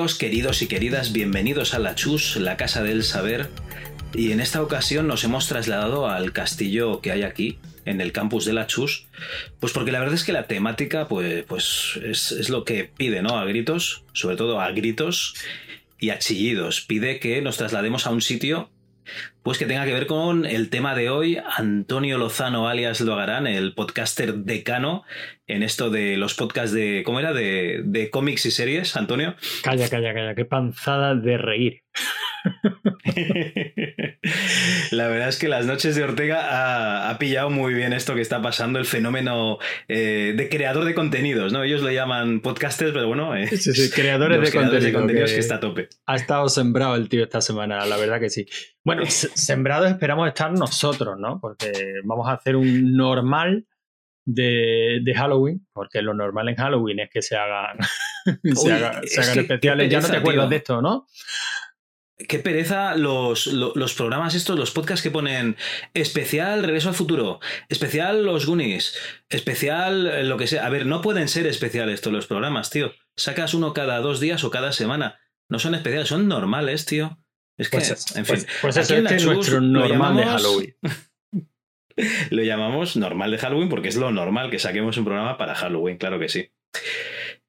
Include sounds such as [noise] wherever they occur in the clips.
queridos y queridas, bienvenidos a La Chus, la casa del saber. Y en esta ocasión nos hemos trasladado al castillo que hay aquí, en el campus de La Chus, pues porque la verdad es que la temática pues, pues es, es lo que pide, ¿no? A gritos, sobre todo a gritos y a chillidos. Pide que nos traslademos a un sitio pues que tenga que ver con el tema de hoy, Antonio Lozano alias Logarán, el podcaster decano en esto de los podcasts de, ¿cómo era? De, de cómics y series, Antonio. Calla, calla, calla, qué panzada de reír. [laughs] La verdad es que las noches de Ortega ha, pillado muy bien esto que está pasando, el fenómeno eh, de creador de contenidos, ¿no? Ellos lo llaman podcasters, pero bueno, eh, creadores, de, contenidos que, está a tope. Ha estado sembrado el tío esta semana, la verdad que sí. Bueno, sembrados esperamos estar nosotros, ¿no? Porque vamos a hacer un normal de, Halloween, porque lo normal en Halloween es que se hagan, [laughs] se, hagan especiales. ya no te acuerdas de esto, ¿no? Qué pereza los, programas estos, los podcasts que ponen especial Regreso al Futuro, especial Los Goonies, especial eh, lo que sea. A ver, no pueden ser especiales estos los programas, tío. Sacas uno cada dos días o cada semana. No son especiales, son normales, tío. Es que, pues, en fin. Pues, pues eso es nuestro normal de Halloween. [laughs] lo llamamos normal de Halloween porque es lo normal que saquemos un programa para Halloween, claro que sí.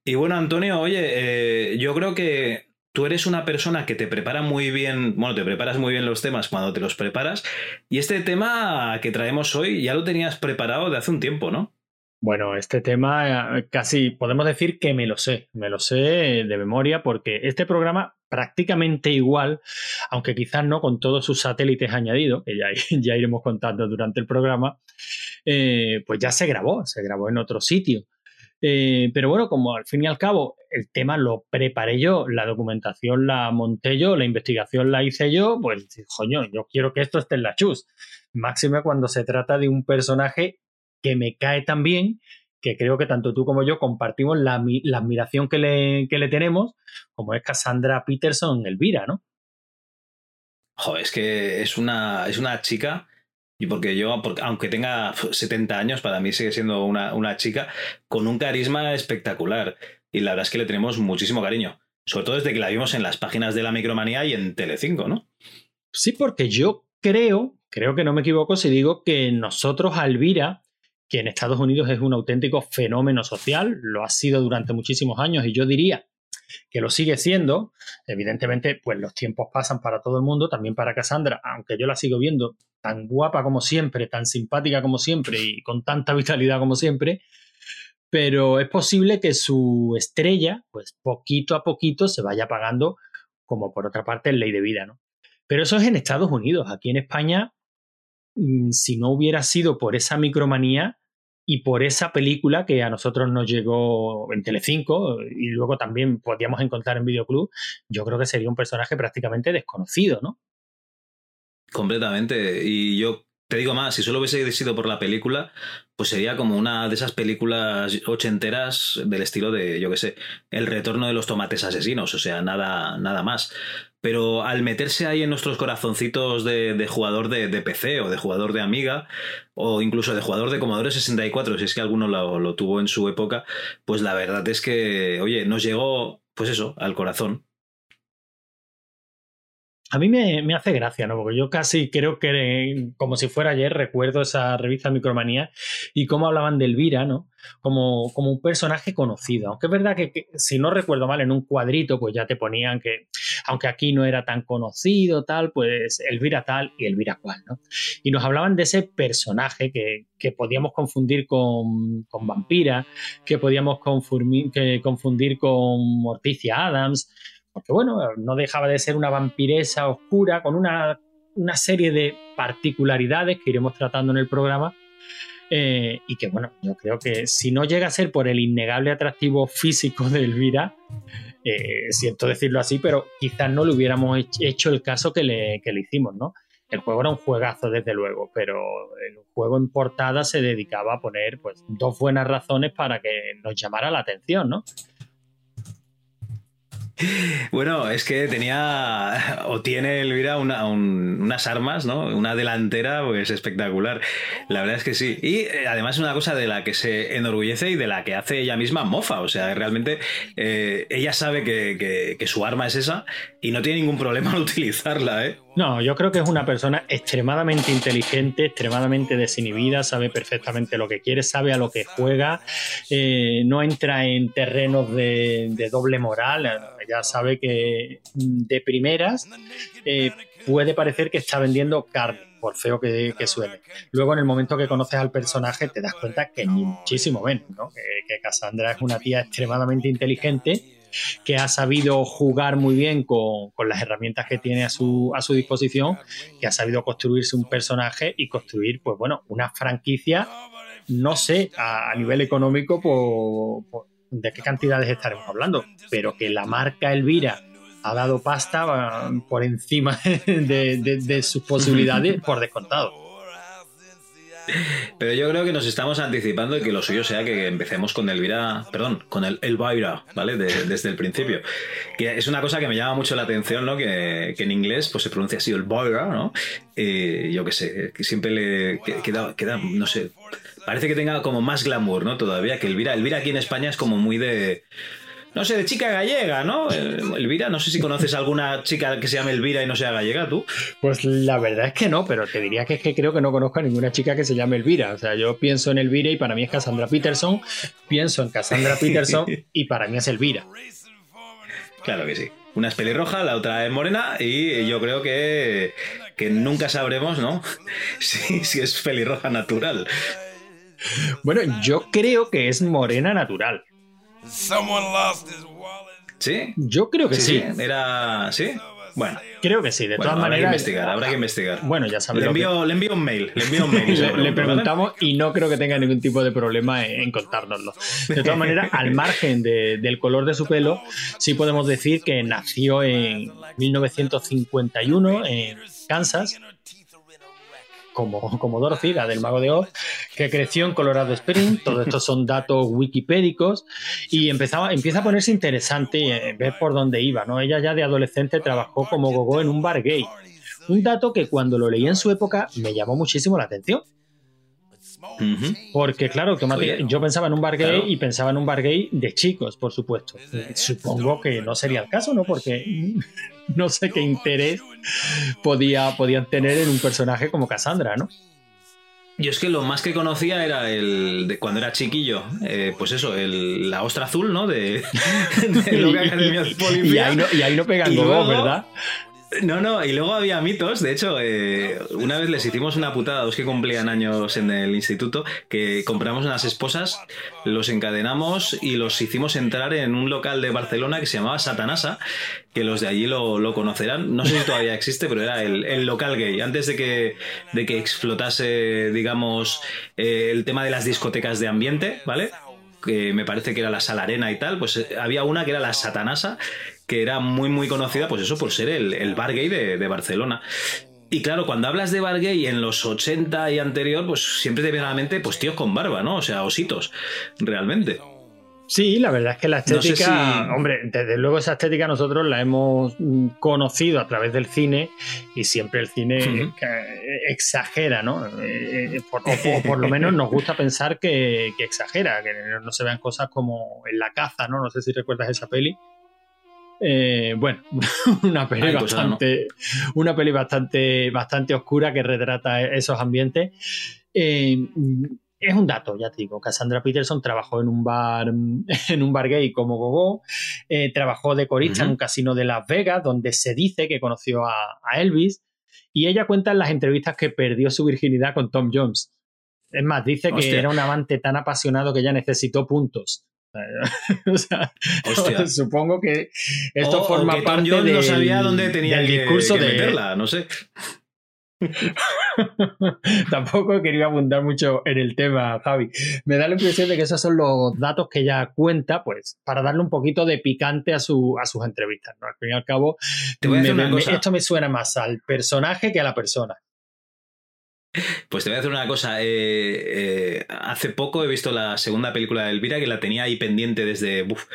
Y bueno, Antonio, oye, eh, yo creo que tú eres una persona que te prepara muy bien, bueno, te preparas muy bien los temas cuando te los preparas. Y este tema que traemos hoy ya lo tenías preparado de hace un tiempo, ¿no? Bueno, este tema eh, casi podemos decir que me lo sé, me lo sé de memoria porque este programa prácticamente igual, aunque quizás no con todos sus satélites añadidos, que ya, [laughs] iremos contando durante el programa, eh, pues ya se grabó, se grabó en otro sitio. Eh, pero bueno, como al fin y al cabo el tema lo preparé yo, la documentación la monté yo, la investigación la hice yo, pues coño, yo quiero que esto esté en la chus. Máxime cuando se trata de un personaje que me cae tan bien que creo que tanto tú como yo compartimos la, admiración que le, que le, tenemos, como es Cassandra Peterson Elvira, ¿no? Joder, es que es una, es una chica y porque yo, aunque tenga 70 años, para mí sigue siendo una, una, chica con un carisma espectacular. Y la verdad es que le tenemos muchísimo cariño. Sobre todo desde que la vimos en las páginas de la Micromanía y en Telecinco, ¿no? Sí, porque yo creo, creo que no me equivoco si digo que nosotros, Alvira, que en Estados Unidos es un auténtico fenómeno social, lo ha sido durante muchísimos años y yo diría que lo sigue siendo. Evidentemente, pues los tiempos pasan para todo el mundo, también para Cassandra, aunque yo la sigo viendo tan guapa como siempre, tan simpática como siempre y con tanta vitalidad como siempre, pero es posible que su estrella, pues poquito a poquito se vaya apagando, como por otra parte en ley de vida, ¿no? Pero eso es en Estados Unidos. Aquí en España, mm, si no hubiera sido por esa micromanía, y por esa película que a nosotros nos llegó en Telecinco y luego también podíamos encontrar en Videoclub, yo creo que sería un personaje prácticamente desconocido, ¿no? Completamente. Y yo te digo más, si solo hubiese sido por la película, pues sería como una de esas películas ochenteras del estilo de, yo qué sé, El retorno de los tomates asesinos, o sea, nada, nada más. Pero al meterse ahí en nuestros corazoncitos de, jugador de, PC o de jugador de Amiga o incluso de jugador de Commodore 64, si es que alguno lo, lo tuvo en su época, pues la verdad es que, oye, nos llegó, pues eso, al corazón. A mí me, hace gracia, ¿no? Porque yo casi creo que, como si fuera ayer, recuerdo esa revista Micromanía y cómo hablaban de Elvira, ¿no? Como, como un personaje conocido. Aunque es verdad que, si no recuerdo mal, en un cuadrito, pues ya te ponían que, aunque aquí no era tan conocido, tal, pues Elvira tal y Elvira cual, ¿no? Y nos hablaban de ese personaje que, podíamos confundir con, con Vampira, que podíamos confundir, que confundir con Morticia Adams porque bueno, no dejaba de ser una vampiresa oscura con una, serie de particularidades que iremos tratando en el programa. Eh, y que bueno, yo creo que si no llega a ser por el innegable atractivo físico de Elvira, eh, siento decirlo así, pero quizás no le hubiéramos hecho el caso que le, que le hicimos, ¿no? El juego era un juegazo, desde luego, pero el juego en portada se dedicaba a poner pues, dos buenas razones para que nos llamara la atención, ¿no? Bueno, es que tenía o tiene Elvira una, unas armas, ¿no? Una delantera pues espectacular. La verdad es que sí. Y eh, además es una cosa de la que se enorgullece y de la que hace ella misma mofa. O sea, realmente eh, ella sabe que, que, su arma es esa y no tiene ningún problema en utilizarla, ¿eh? No, yo creo que es una persona extremadamente inteligente, extremadamente desinhibida, sabe perfectamente lo que quiere, sabe a lo que juega, eh, no entra en terrenos de, doble moral ya sabe que de primeras eh, puede parecer que está vendiendo carne, por feo que, suene. Luego, en el momento que conoces al personaje, te das cuenta que muchísimo menos, que, Cassandra es una tía extremadamente inteligente que ha sabido jugar muy bien con, las herramientas que tiene a su, a su disposición, que ha sabido construirse un personaje y construir, pues bueno, una franquicia, no sé, a, nivel económico, por, de qué cantidades estaremos hablando, pero que la marca Elvira ha dado pasta por encima [laughs] de, sus posibilidades por descontado. Pero yo creo que nos estamos anticipando y que lo suyo sea que empecemos con Elvira, perdón, con el Elvira, ¿vale? desde el principio. Que es una cosa que me llama mucho la atención, ¿no? Que, en inglés pues se pronuncia así Elvira, ¿no? Y yo qué sé, que siempre le queda, queda, no sé, parece que tenga como más glamour, ¿no? Todavía que Elvira. Elvira aquí en España es como muy de. No sé, de chica gallega, ¿no? Eh, Elvira, no sé si conoces alguna chica que se llame Elvira y no sea gallega, tú. Pues la verdad es que no, pero te diría que es que creo que no conozco a ninguna chica que se llame Elvira. O sea, yo pienso en Elvira y para mí es Cassandra Peterson, pienso en Cassandra [laughs] Peterson y para mí es Elvira. Claro que sí. Una es pelirroja, la otra es morena y yo creo que, que nunca sabremos, ¿no? [laughs] Si, si es pelirroja natural. Bueno, yo creo que es morena natural. ¿Sí? Yo creo que sí. Era. ¿Sí? Bueno. Creo que sí, de todas maneras. Habrá que investigar, habrá que investigar. Bueno, ya sabes. Le envío, le envío un mail. Le envío un mail. le, preguntamos y no creo que tenga ningún tipo de problema en, contárnoslo. De todas maneras, al margen del color de su pelo, sí podemos decir que nació en 1951 en Kansas como, como Dorothy, la del Mago de Oz, que creció en Colorado Springs. Todos estos son datos wikipédicos y empezaba, empieza a ponerse interesante eh, ver por dónde iba. ¿no? Ella ya de adolescente trabajó como gogo en un bar gay. Un dato que cuando lo leí en su época me llamó muchísimo la atención. Porque, claro, yo pensaba en un bar gay y pensaba en un bar gay de chicos, por supuesto. Supongo que no sería el caso, ¿no? Porque no sé qué interés podía, podían tener en un personaje como Cassandra, ¿no? Yo es que lo más que conocía era el de cuando era chiquillo, eh, pues eso, el, la ostra azul, ¿no? De, [laughs] [laughs] y, y, ahí no, y ahí no pegan ¿verdad? No, no, y luego había mitos. De hecho, eh, una vez les hicimos una putada a los que cumplían años en el instituto, que compramos unas esposas, los encadenamos y los hicimos entrar en un local de Barcelona que se llamaba Satanasa, que los de allí lo, conocerán. No sé si todavía existe, pero era el, local gay. Antes de que, de que explotase, digamos, eh, el tema de las discotecas de ambiente, ¿vale? que me parece que era la Sala Arena y tal, pues eh, había una que era la Satanasa, que era muy, muy conocida, pues eso, por ser el, el bar gay de, Barcelona. Y claro, cuando hablas de bar gay en los 80 y anterior, pues siempre te viene a la mente, pues tíos con barba, ¿no? O sea, ositos, realmente. Sí, la verdad es que la estética, hombre, desde luego esa estética nosotros la hemos conocido a través del cine y siempre el cine exagera, ¿no? Eh, eh, o, por lo menos nos gusta pensar que, que, exagera, que no se vean cosas como en la caza, ¿no? No sé si recuerdas esa peli, eh, bueno, [laughs] una peli bastante, una peli bastante, bastante oscura que retrata esos ambientes. Eh, es un dato, ya te digo. Cassandra Peterson trabajó en un bar, [laughs] en un bar gay como Gogo, eh, trabajó de corista en un casino de Las Vegas, donde se dice que conoció a, Elvis, y ella cuenta en las entrevistas que perdió su virginidad con Tom Jones. Es más, dice que era un amante tan apasionado que ella necesitó puntos [laughs] o sea, [laughs] supongo que esto forma parte del, no sabía dónde tenía el discurso de meterla, no sé. [laughs] Tampoco quería abundar mucho en el tema, Javi. Me da la impresión de que esos son los datos que ella cuenta, pues, para darle un poquito de picante a, su, a sus entrevistas. ¿no? Al fin y al cabo, esto me suena más al personaje que a la persona. Pues te voy a decir una cosa. Eh, eh, hace poco he visto la segunda película de Elvira que la tenía ahí pendiente desde. Uf,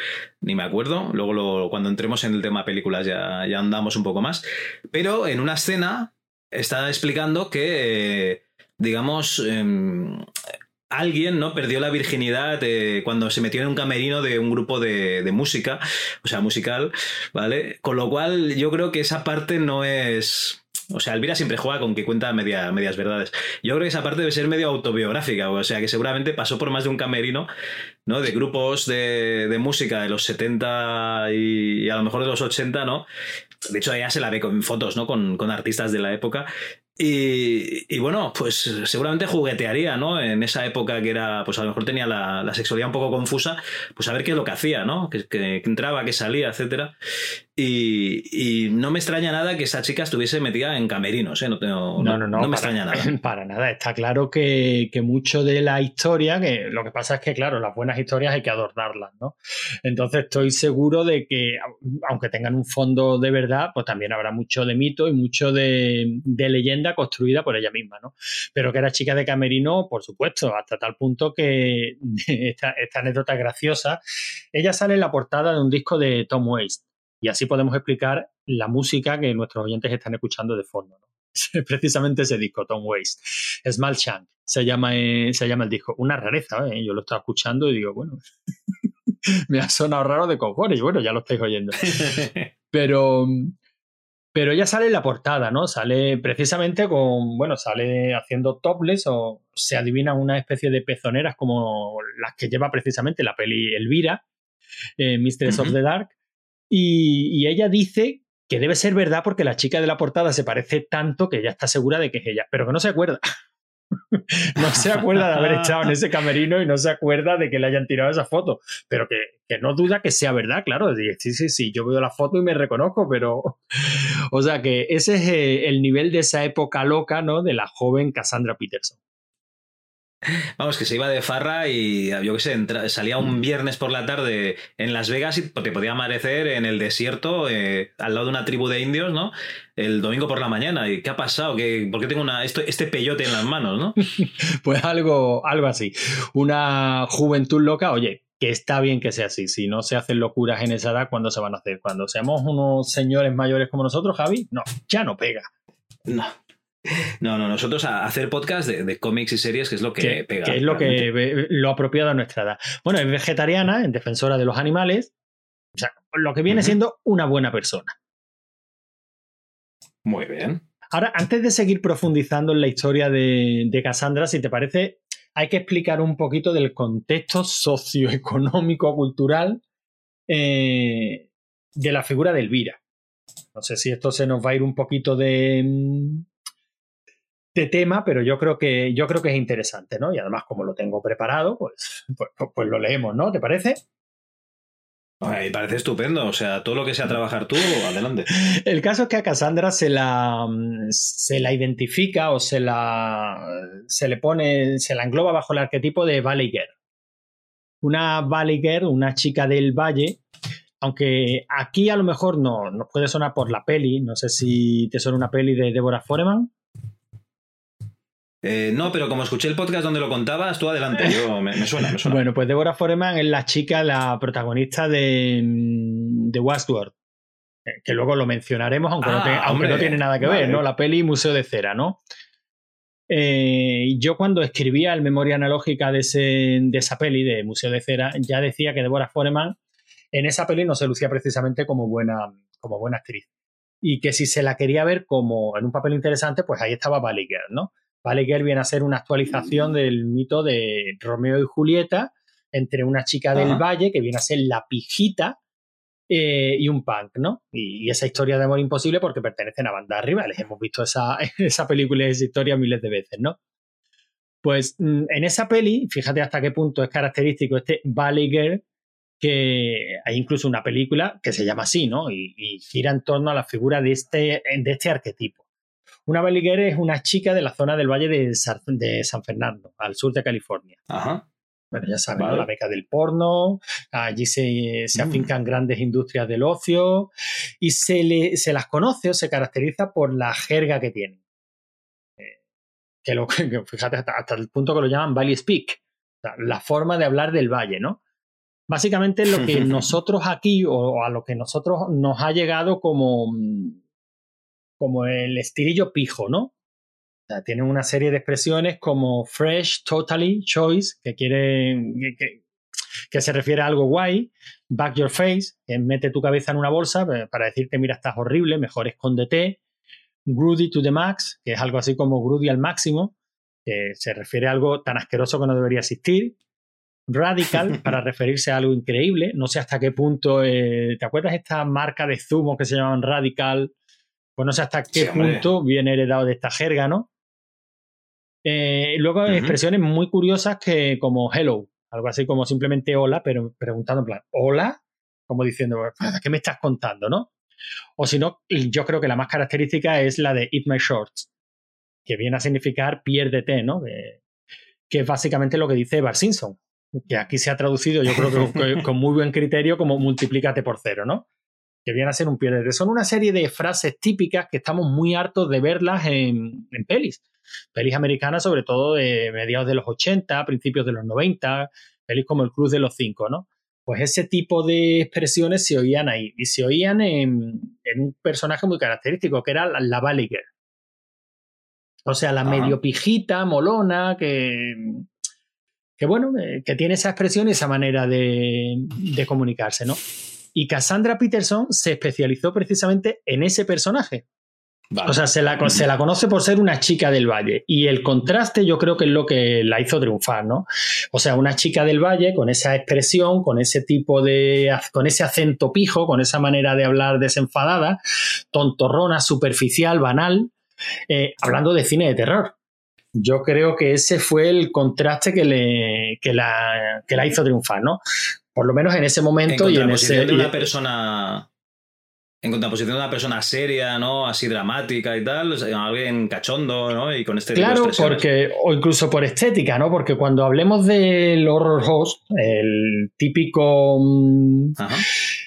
ni me acuerdo. Luego, cuando entremos en el tema películas, ya, ya andamos un poco más. Pero en una escena está explicando que, eh, digamos, em, alguien no perdió la virginidad cuando se metió en un camerino de un grupo de, música, o sea, musical, ¿vale? Con lo cual yo creo que esa parte no es o sea, Elvira siempre juega con que cuenta media, medias verdades. Yo creo que esa parte debe ser medio autobiográfica, o sea, que seguramente pasó por más de un camerino, ¿no? De grupos de, música de los 70 y, a lo mejor de los 80, ¿no? De hecho, ella se la ve con fotos, ¿no? Con, con artistas de la época. Y, bueno, pues seguramente juguetearía, ¿no? En esa época que era, pues a lo mejor tenía la, sexualidad un poco confusa, pues a ver qué es lo que hacía, ¿no? Que, que, entraba, que salía, etcétera. Y, no me extraña nada que esa chica estuviese metida en camerinos, ¿eh? No, no, no, no, me extraña nada. [laughs] Para nada. Está claro que, mucho de la historia, que lo que pasa es que, claro, las buenas historias hay que adornarlas, ¿no? Entonces estoy seguro de que, aunque tengan un fondo de verdad, pues también habrá mucho de mito y mucho de, leyenda construida por ella misma, ¿no? Pero que era chica de camerino, por supuesto, hasta tal punto que [laughs] esta, esta anécdota graciosa. Ella sale en la portada de un disco de Tom Waits y así podemos explicar la música que nuestros oyentes están escuchando de fondo. ¿no? [laughs] Precisamente ese disco, Tom Waits. Small Shank se llama, eh, se llama el disco. Una rareza, ¿eh? yo lo estaba escuchando y digo, bueno, [laughs] me ha sonado raro de cojones. Bueno, ya lo estáis oyendo. Pero, pero ella sale en la portada, ¿no? Sale precisamente con, bueno, sale haciendo topless o se adivina una especie de pezoneras como las que lleva precisamente la peli Elvira, eh, Mistress of the Dark. Y, ella dice que debe ser verdad porque la chica de la portada se parece tanto que ella está segura de que es ella, pero que no se acuerda. [laughs] no se acuerda de haber echado en ese camerino y no se acuerda de que le hayan tirado esa foto, pero que, que no duda que sea verdad, claro. Sí, sí, sí, yo veo la foto y me reconozco, pero. [laughs] O sea que ese es eh, el nivel de esa época loca, ¿no? De la joven Cassandra Peterson. Vamos, que se iba de farra y yo qué sé, salía un viernes por la tarde en Las Vegas y te podía amanecer en el desierto eh, al lado de una tribu de indios, ¿no? El domingo por la mañana. ¿Y qué ha pasado? ¿Por qué tengo una, esto, este peyote en las manos, no? [laughs] pues algo, algo así. Una juventud loca, oye, que está bien que sea así. Si no se hacen locuras en esa edad, ¿cuándo se van a hacer? Cuando seamos unos señores mayores como nosotros, Javi, no, ya no pega. No, no, no, nosotros a hacer podcast de, cómics y series, que es lo que, pega. Que es lo que lo apropiado a nuestra edad. Bueno, es vegetariana, es defensora de los animales. O sea, lo que viene siendo una buena persona. Muy bien. Ahora, antes de seguir profundizando en la historia de, Cassandra, si te parece, hay que explicar un poquito del contexto socioeconómico, cultural eh, de la figura de Elvira. No sé si esto se nos va a ir un poquito de, mm, de tema, pero yo creo que yo creo que es interesante, ¿no? Y además, como lo tengo preparado, pues, pues, pues, pues lo leemos, ¿no? ¿Te parece? Me parece estupendo, o sea, todo lo que sea trabajar tú, adelante. [laughs] El caso es que a Cassandra se la, se la identifica o se la se le pone, se la engloba bajo el arquetipo de Valley Girl. Una Valley Girl, una chica del valle, aunque aquí a lo mejor no nos puede sonar por la peli, no sé si te suena una peli de Deborah Foreman. Eh, no, pero como escuché el podcast donde lo contabas, tú adelante, yo, me, suena, me suena. Bueno, pues Deborah Foreman es la chica, la protagonista de, mm, de Westworld, que luego lo mencionaremos, aunque, no, ah, tiene nada que ver, ¿no? La peli Museo de Cera, ¿no? Eh, yo cuando escribía el memoria analógica de, de esa peli, de Museo de Cera, ya decía que Deborah Foreman en esa peli no se lucía precisamente como buena, como buena actriz. Y que si se la quería ver como en un papel interesante, pues ahí estaba Valley ¿no? Vale Girl viene a ser una actualización del mito de Romeo y Julieta entre una chica del valle que viene a ser la pijita eh, y un punk, ¿no? Y, esa historia de amor imposible porque pertenecen a bandas rivales. Hemos visto esa, [laughs] esa película y esa historia miles de veces, ¿no? Pues mm, en esa peli, fíjate hasta qué punto es característico este Valley Girl, que hay incluso una película que se llama así, ¿no? Y, y gira en torno a la figura de este, de este arquetipo. Una baliguera es una chica de la zona del Valle de, San Fernando, al sur de California. Ajá. Bueno, ya saben, la beca del porno, allí se, se mm. afincan grandes industrias del ocio y se, le, se las conoce o se caracteriza por la jerga que tienen. Eh, que, lo, [laughs] fíjate, hasta, el punto que lo llaman Valley Speak, la forma de hablar del valle, ¿no? Básicamente lo que [laughs] nosotros aquí, o a lo que nosotros nos ha llegado como, como el estilillo pijo, ¿no? O sea, tienen una serie de expresiones como fresh, totally, choice, que quiere que, que, se refiere a algo guay, back your face, que mete tu cabeza en una bolsa eh, para decirte, mira, estás horrible, mejor escóndete. Groody to the max, que es algo así como Groody al máximo, que se refiere a algo tan asqueroso que no debería existir. Radical, [laughs] para referirse a algo increíble. No sé hasta qué punto. Eh, ¿Te acuerdas esta marca de zumo que se llamaban Radical? Pues no sé hasta qué punto viene heredado de esta jerga, ¿no? Eh, luego hay expresiones muy curiosas que como hello, algo así como simplemente hola, pero preguntando en plan, hola, como diciendo, ¿qué me estás contando, no? O si no, yo creo que la más característica es la de eat my shorts, que viene a significar piérdete, ¿no? que es básicamente lo que dice Bar Simpson, que aquí se ha traducido, yo creo que [laughs] con muy buen criterio, como multiplícate por cero, ¿no? Que viene a ser un piérdete. Son una serie de frases típicas que estamos muy hartos de verlas en, en pelis pelis americanas, sobre todo de mediados de los 80, principios de los 90, pelis como El Cruz de los Cinco, ¿no? Pues ese tipo de expresiones se oían ahí y se oían en, un personaje muy característico, que era la, Valley Girl. O sea, la medio pijita, molona, que, que bueno, eh, que tiene esa expresión y esa manera de, de comunicarse, ¿no? Y Cassandra Peterson se especializó precisamente en ese personaje. O sea, se la, se la, conoce por ser una chica del valle y el contraste yo creo que es lo que la hizo triunfar, ¿no? O sea, una chica del valle con esa expresión, con ese tipo de, con ese acento pijo, con esa manera de hablar desenfadada, tontorrona, superficial, banal, eh, hablando de cine de terror. Yo creo que ese fue el contraste que, le, que, la, que la hizo triunfar, ¿no? Por lo menos en ese momento y en ese... De una persona en contraposición a una persona seria, ¿no? Así dramática y tal, alguien cachondo, ¿no? Y con este Claro, porque, o incluso por estética, ¿no? Porque cuando hablemos del horror host, el típico mm,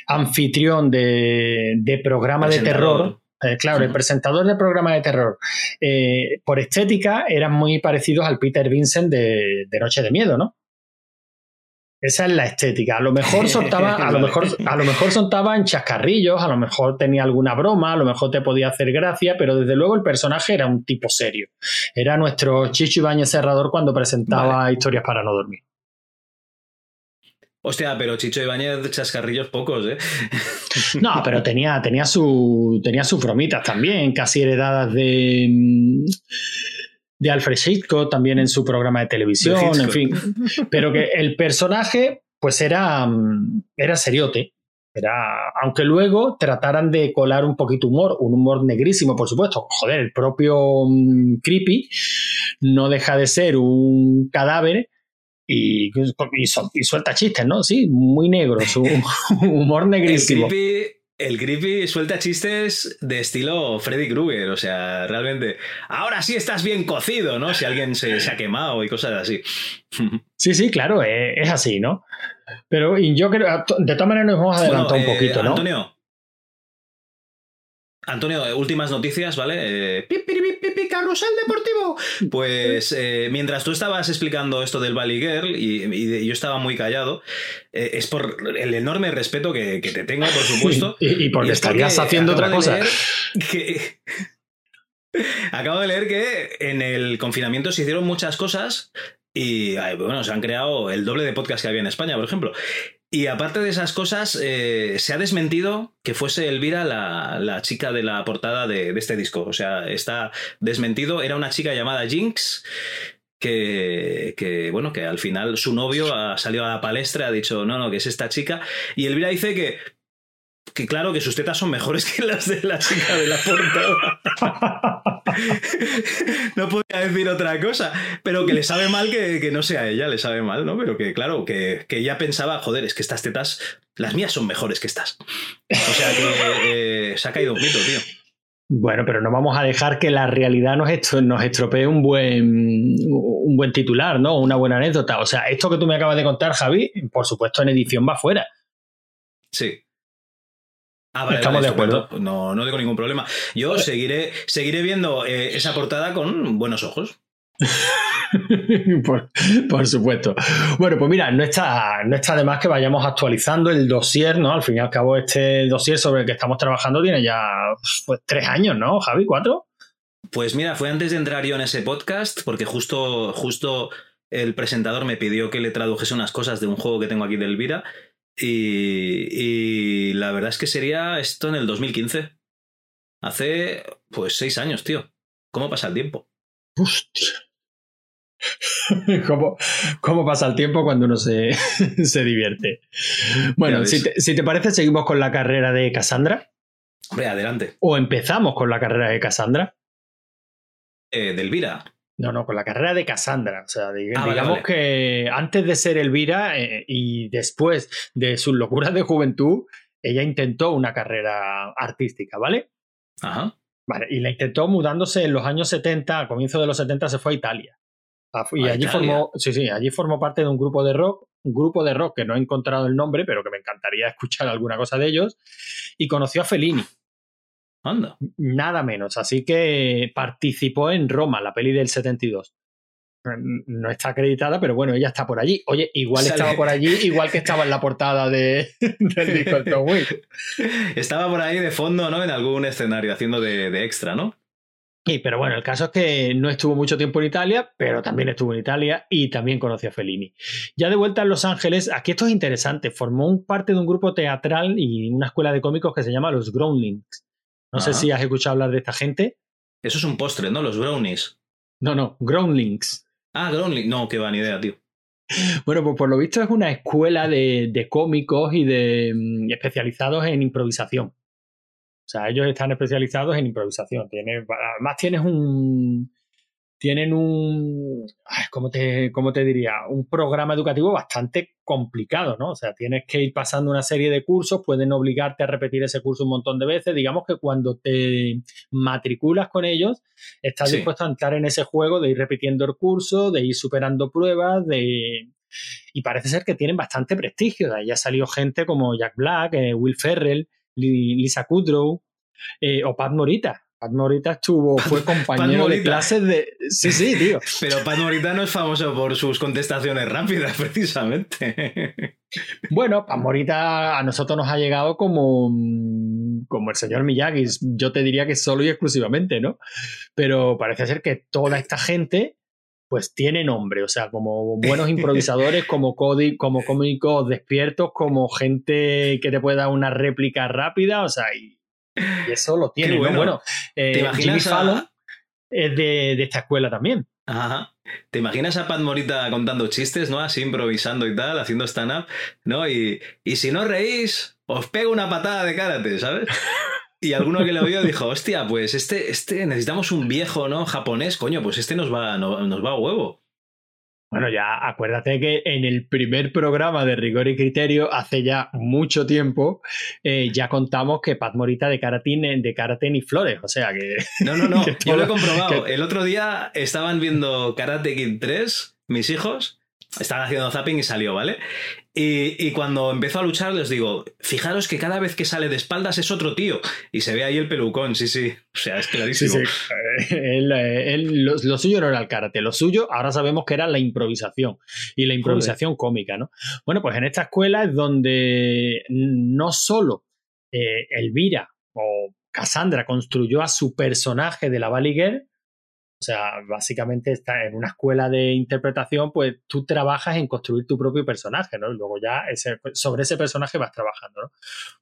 anfitrión de, programa de terror, eh, claro, el presentador de programa de terror, eh, por estética eran muy parecidos al Peter Vincent de, de Noche de Miedo, ¿no? Esa es la estética. A lo mejor [laughs] soltaba, a lo mejor, a lo mejor soltaba en chascarrillos, a lo mejor tenía alguna broma, a lo mejor te podía hacer gracia, pero desde luego el personaje era un tipo serio. Era nuestro Chicho Ibañez Cerrador cuando presentaba historias para no dormir. Hostia, pero Chicho Ibáñez chascarrillos pocos, ¿eh? [laughs] No, pero tenía, tenía, su, tenía sus bromitas también, casi heredadas de de Alfred Hitchcock también en su programa de televisión, en fin. [laughs] Pero que el personaje, pues era, mm, era seriote. Era, aunque luego trataran de colar un poquito humor, un humor negrísimo, por supuesto. Joder, el propio mm, Creepy no deja de ser un cadáver y, y, suelta chistes, ¿no? Sí, muy negro, su [laughs] humor negrísimo. El creepy suelta chistes de estilo Freddy Krueger, o sea, realmente. Ahora sí estás bien cocido, ¿no? Si alguien se, ha quemado y cosas así. [laughs] Sí, sí, claro, eh, es, así, ¿no? Pero yo creo, de todas maneras nos vamos a adelantar un eh, poquito, ¿no? Antonio, Antonio, eh, últimas noticias, ¿vale? Eh, carrusel deportivo. Pues [laughs] eh, mientras tú estabas explicando esto del Valley Girl y, yo estaba muy callado, es por el enorme respeto que, te tengo, por supuesto. y, porque estarías haciendo otra cosa. [laughs] acabo de leer que en el confinamiento se hicieron muchas cosas y bueno, se han creado el doble de podcast que había en España, por ejemplo. Y aparte de esas cosas, eh, se ha desmentido que fuese Elvira la, chica de la portada de, este disco. O sea, está desmentido. Era una chica llamada Jinx. Que, que, bueno, que al final su novio ha salido a la palestra, ha dicho, no, no, que es esta chica. Y Elvira dice que que claro que sus tetas son mejores que las de la chica de la portada. no podía decir otra cosa, pero que le sabe mal que, no sea ella, le sabe mal, ¿no? Pero que claro, que, ella pensaba, joder, es que estas tetas, las mías son mejores que estas. O sea que eh, se ha caído un tío. Bueno, pero no vamos a dejar que la realidad nos, nos estropee un buen, un buen titular, ¿no? Una buena anécdota. O sea, esto que tú me acabas de contar, Javi, por supuesto en edición va fuera. Sí. Ah, Estamos de acuerdo. No, no tengo ningún problema. Yo seguiré, seguiré viendo eh, esa portada con buenos ojos. [laughs] por, supuesto. Bueno, pues mira, no está, no está de más que vayamos actualizando el dossier, ¿no? Al fin y al cabo, este dossier sobre el que estamos trabajando tiene ya pues, tres años, ¿no, Javi? ¿Cuatro? Pues mira, fue antes de entrar yo en ese podcast, porque justo, justo el presentador me pidió que le tradujese unas cosas de un juego que tengo aquí de Elvira. Y, y la verdad es que sería esto en el 2015. Hace pues seis años, tío. ¿Cómo pasa el tiempo? [laughs] ¿Cómo, pasa el tiempo cuando uno se, [laughs] se divierte? Bueno, si te, si te, parece, seguimos con la carrera de Cassandra. Hombre, adelante. O empezamos con la carrera de Cassandra. Eh, de Elvira. No, no, con la carrera de Cassandra. O sea, ah, digamos que antes de ser Elvira eh, y después de sus locuras de juventud, ella intentó una carrera artística, ¿vale? Ajá. Vale, y la intentó mudándose en los años 70, a comienzos de los 70 se fue a Italia. Y allí formó, sí, sí, allí formó parte de un grupo de rock, un grupo de rock que no he encontrado el nombre, pero que me encantaría [laughs] escuchar alguna cosa de ellos, y conoció a Fellini. Anda. Nada menos, así que participó en Roma, la peli del 72 no está acreditada, pero bueno, ella está por allí. Oye, igual estaba por allí, igual que [laughs] estaba en la portada de, del disco Tom Estaba por ahí de fondo, ¿no? En algún escenario, haciendo de, extra, ¿no? Sí, pero bueno, el caso es que no estuvo mucho tiempo en Italia, pero también estuvo en Italia y también conoció a Fellini. Ya de vuelta en Los Ángeles, aquí esto es interesante, formó parte de un grupo teatral y una escuela de cómicos que se llama Los Groundlings. No sé si has escuchado hablar de esta gente. Eso es un postre, ¿no? Los brownies. No, no, Groundlings. Ah, Groundling. No, qué van idea, tío. [laughs] Bueno, pues por lo visto es una escuela de, de cómicos y de mm, especializados en improvisación. O sea, ellos están especializados en improvisación. Tiene, además tienes un, tienen un, ¿cómo te, ¿cómo te diría? Un programa educativo bastante complicado, ¿no? O sea, tienes que ir pasando una serie de cursos, pueden obligarte a repetir ese curso un montón de veces. Digamos que cuando te matriculas con ellos, estás dispuesto a entrar en ese juego de ir repitiendo el curso, de ir superando pruebas, de... Y parece ser que tienen bastante prestigio. De ahí ha salido gente como Jack Black, eh, Will Ferrell, Lisa Kudrow eh, o Pat Morita Pat Morita estuvo, fue compañero de clases de. Sí, sí, tío. Pero Pat Morita no es famoso por sus contestaciones rápidas, [laughs] precisamente. Bueno, Pat Morita a nosotros nos ha llegado como, como el señor Miyagi. Yo te diría que solo y exclusivamente, ¿no? Pero parece ser que toda esta gente pues tiene nombre, o sea, como buenos [laughs] improvisadores, como Cody, como cómicos despiertos, como gente que te puede dar una réplica rápida, o sea, y y eso lo tiene. Bueno, ¿Te eh, Jimmy Fallon es de, esta escuela también. Ajá. ¿Te imaginas a Pat Morita contando chistes, ¿no? Así improvisando y tal, haciendo stand-up, ¿no? Y, y si no reís, os pego una patada de karate, ¿sabes? [laughs] Y alguno que lo vio dijo, hostia, pues este, este necesitamos un viejo, ¿no? Japonés, coño, pues este nos va, nos va a huevo. Bueno, ya acuérdate que en el primer programa de Rigor y Criterio, hace ya mucho tiempo, eh, ya contamos que Pat Morita de karate, de karate y flores. O sea que. [laughs] No, no, no. [laughs] yo lo he comprobado. El otro día estaban viendo Karate Kid 3, mis hijos. Estaban haciendo zapping y salió, ¿vale? Y, cuando empezó a luchar, les digo, fijaros que cada vez que sale de espaldas es otro tío. Y se ve ahí el pelucón, sí, sí. O sea, es clarísimo. Sí, sí. Eh, lo, suyo no era el karate, lo suyo ahora sabemos que era la improvisación. Y la improvisación cómica, ¿no? Bueno, pues en esta escuela es donde no solo eh, Elvira o Cassandra construyó a su personaje de la Valley o sea, básicamente está en una escuela de interpretación, pues tú trabajas en construir tu propio personaje, ¿no? Y luego ya sobre ese personaje vas trabajando, ¿no?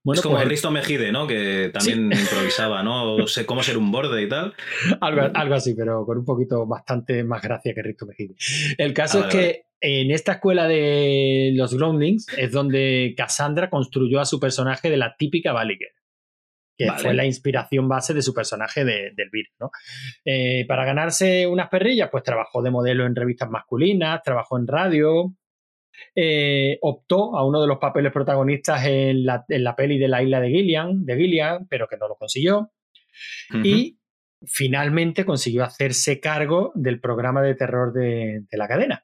Bueno, es como pues, Risto Mejide, ¿no? Que también improvisaba, ¿no? sé cómo ser un borde y tal. [laughs] algo, así, pero con un poquito bastante más gracia que Risto Mejide. El caso ah, es que en esta escuela de los Groundlings es donde Cassandra construyó a su personaje de la típica Valiger que fue la inspiración base de su personaje de, del virus. ¿no? Eh, para ganarse unas perrillas, pues trabajó de modelo en revistas masculinas, trabajó en radio, eh, optó a uno de los papeles protagonistas en la, en la, peli de la isla de Gillian, de Gillian, pero que no lo consiguió. Y finalmente consiguió hacerse cargo del programa de terror de, de la cadena.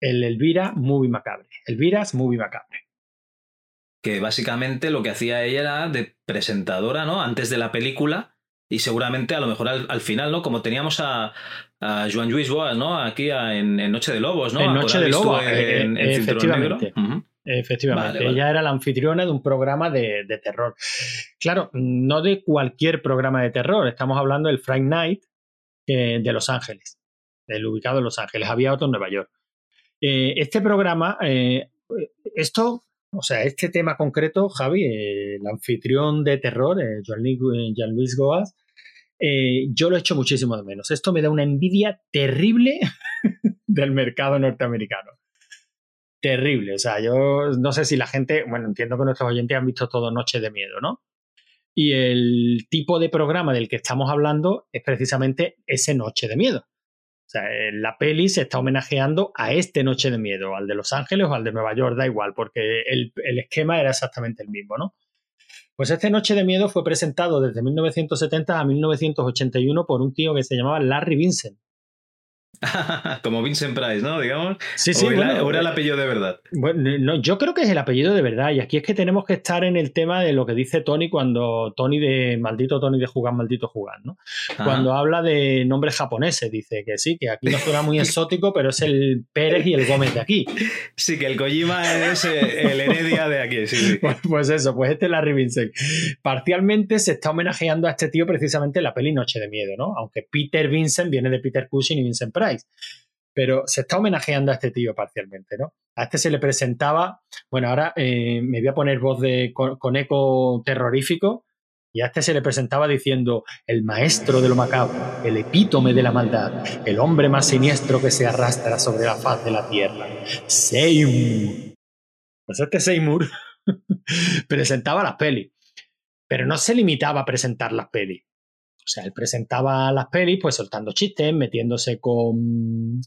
El Elvira Movie Macabre. Elvira's Movie Macabre que básicamente lo que hacía ella era de presentadora, ¿no? Antes de la película, y seguramente a lo mejor al, final, ¿no? Como teníamos a, a Joan Luis Boas, ¿no? Aquí en, Noche de Lobos, ¿no? En Noche de Lobos, en, eh, efectivamente. Efectivamente, ella era la anfitriona de un programa de, terror. Claro, no de cualquier programa de terror, estamos hablando del Friday Night eh, de Los Ángeles, el ubicado en Los Ángeles, había otro en Nueva York. Eh, este programa, esto, o sea, este tema concreto, Javi, el anfitrión de terror, Jean-Louis Goaz, yo lo he hecho muchísimo de menos. Esto me da una envidia terrible [laughs] del mercado norteamericano terrible. O sea, yo no sé si la gente, bueno, entiendo que nuestros oyentes han visto todo Noche de Miedo, ¿no? Y el tipo de programa del que estamos hablando es precisamente ese Noche de Miedo. O sea, la peli se está homenajeando a este Noche de Miedo, al de Los Ángeles o al de Nueva York, da igual, porque el, el esquema era exactamente el mismo, ¿no? Pues este Noche de Miedo fue presentado desde 1970 a 1981 por un tío que se llamaba Larry Vincent. [laughs] Como Vincent Price, ¿no? Digamos. Sí, sí. O era, el eh, apellido de verdad. Bueno, no, yo creo que es el apellido de verdad. Y aquí es que tenemos que estar en el tema de lo que dice Tony cuando Tony de maldito Tony de jugar, maldito jugar, ¿no? Cuando habla de nombres japoneses, dice que sí, que aquí no suena muy [laughs] exótico, pero es el Pérez y el Gómez de aquí. Sí, que el Kojima es el Heredia de aquí, sí, Pues, pues, eso, pues este es Larry Vincent. Parcialmente se está homenajeando a este tío precisamente en la peli Noche de Miedo, ¿no? Aunque Peter Vincent viene de Peter Cushing y Vincent Pero se está homenajeando a este tío parcialmente, ¿no? A este se le presentaba, bueno, ahora eh, me voy a poner voz de, con, eco terrorífico, y a este se le presentaba diciendo, el maestro de lo macabro, el epítome de la maldad, el hombre más siniestro que se arrastra sobre la faz de la tierra, Seymour. Pues este Seymour [laughs] presentaba las pelis, pero no se limitaba a presentar las pelis. O sea, él presentaba las pelis, pues soltando chistes, metiéndose con.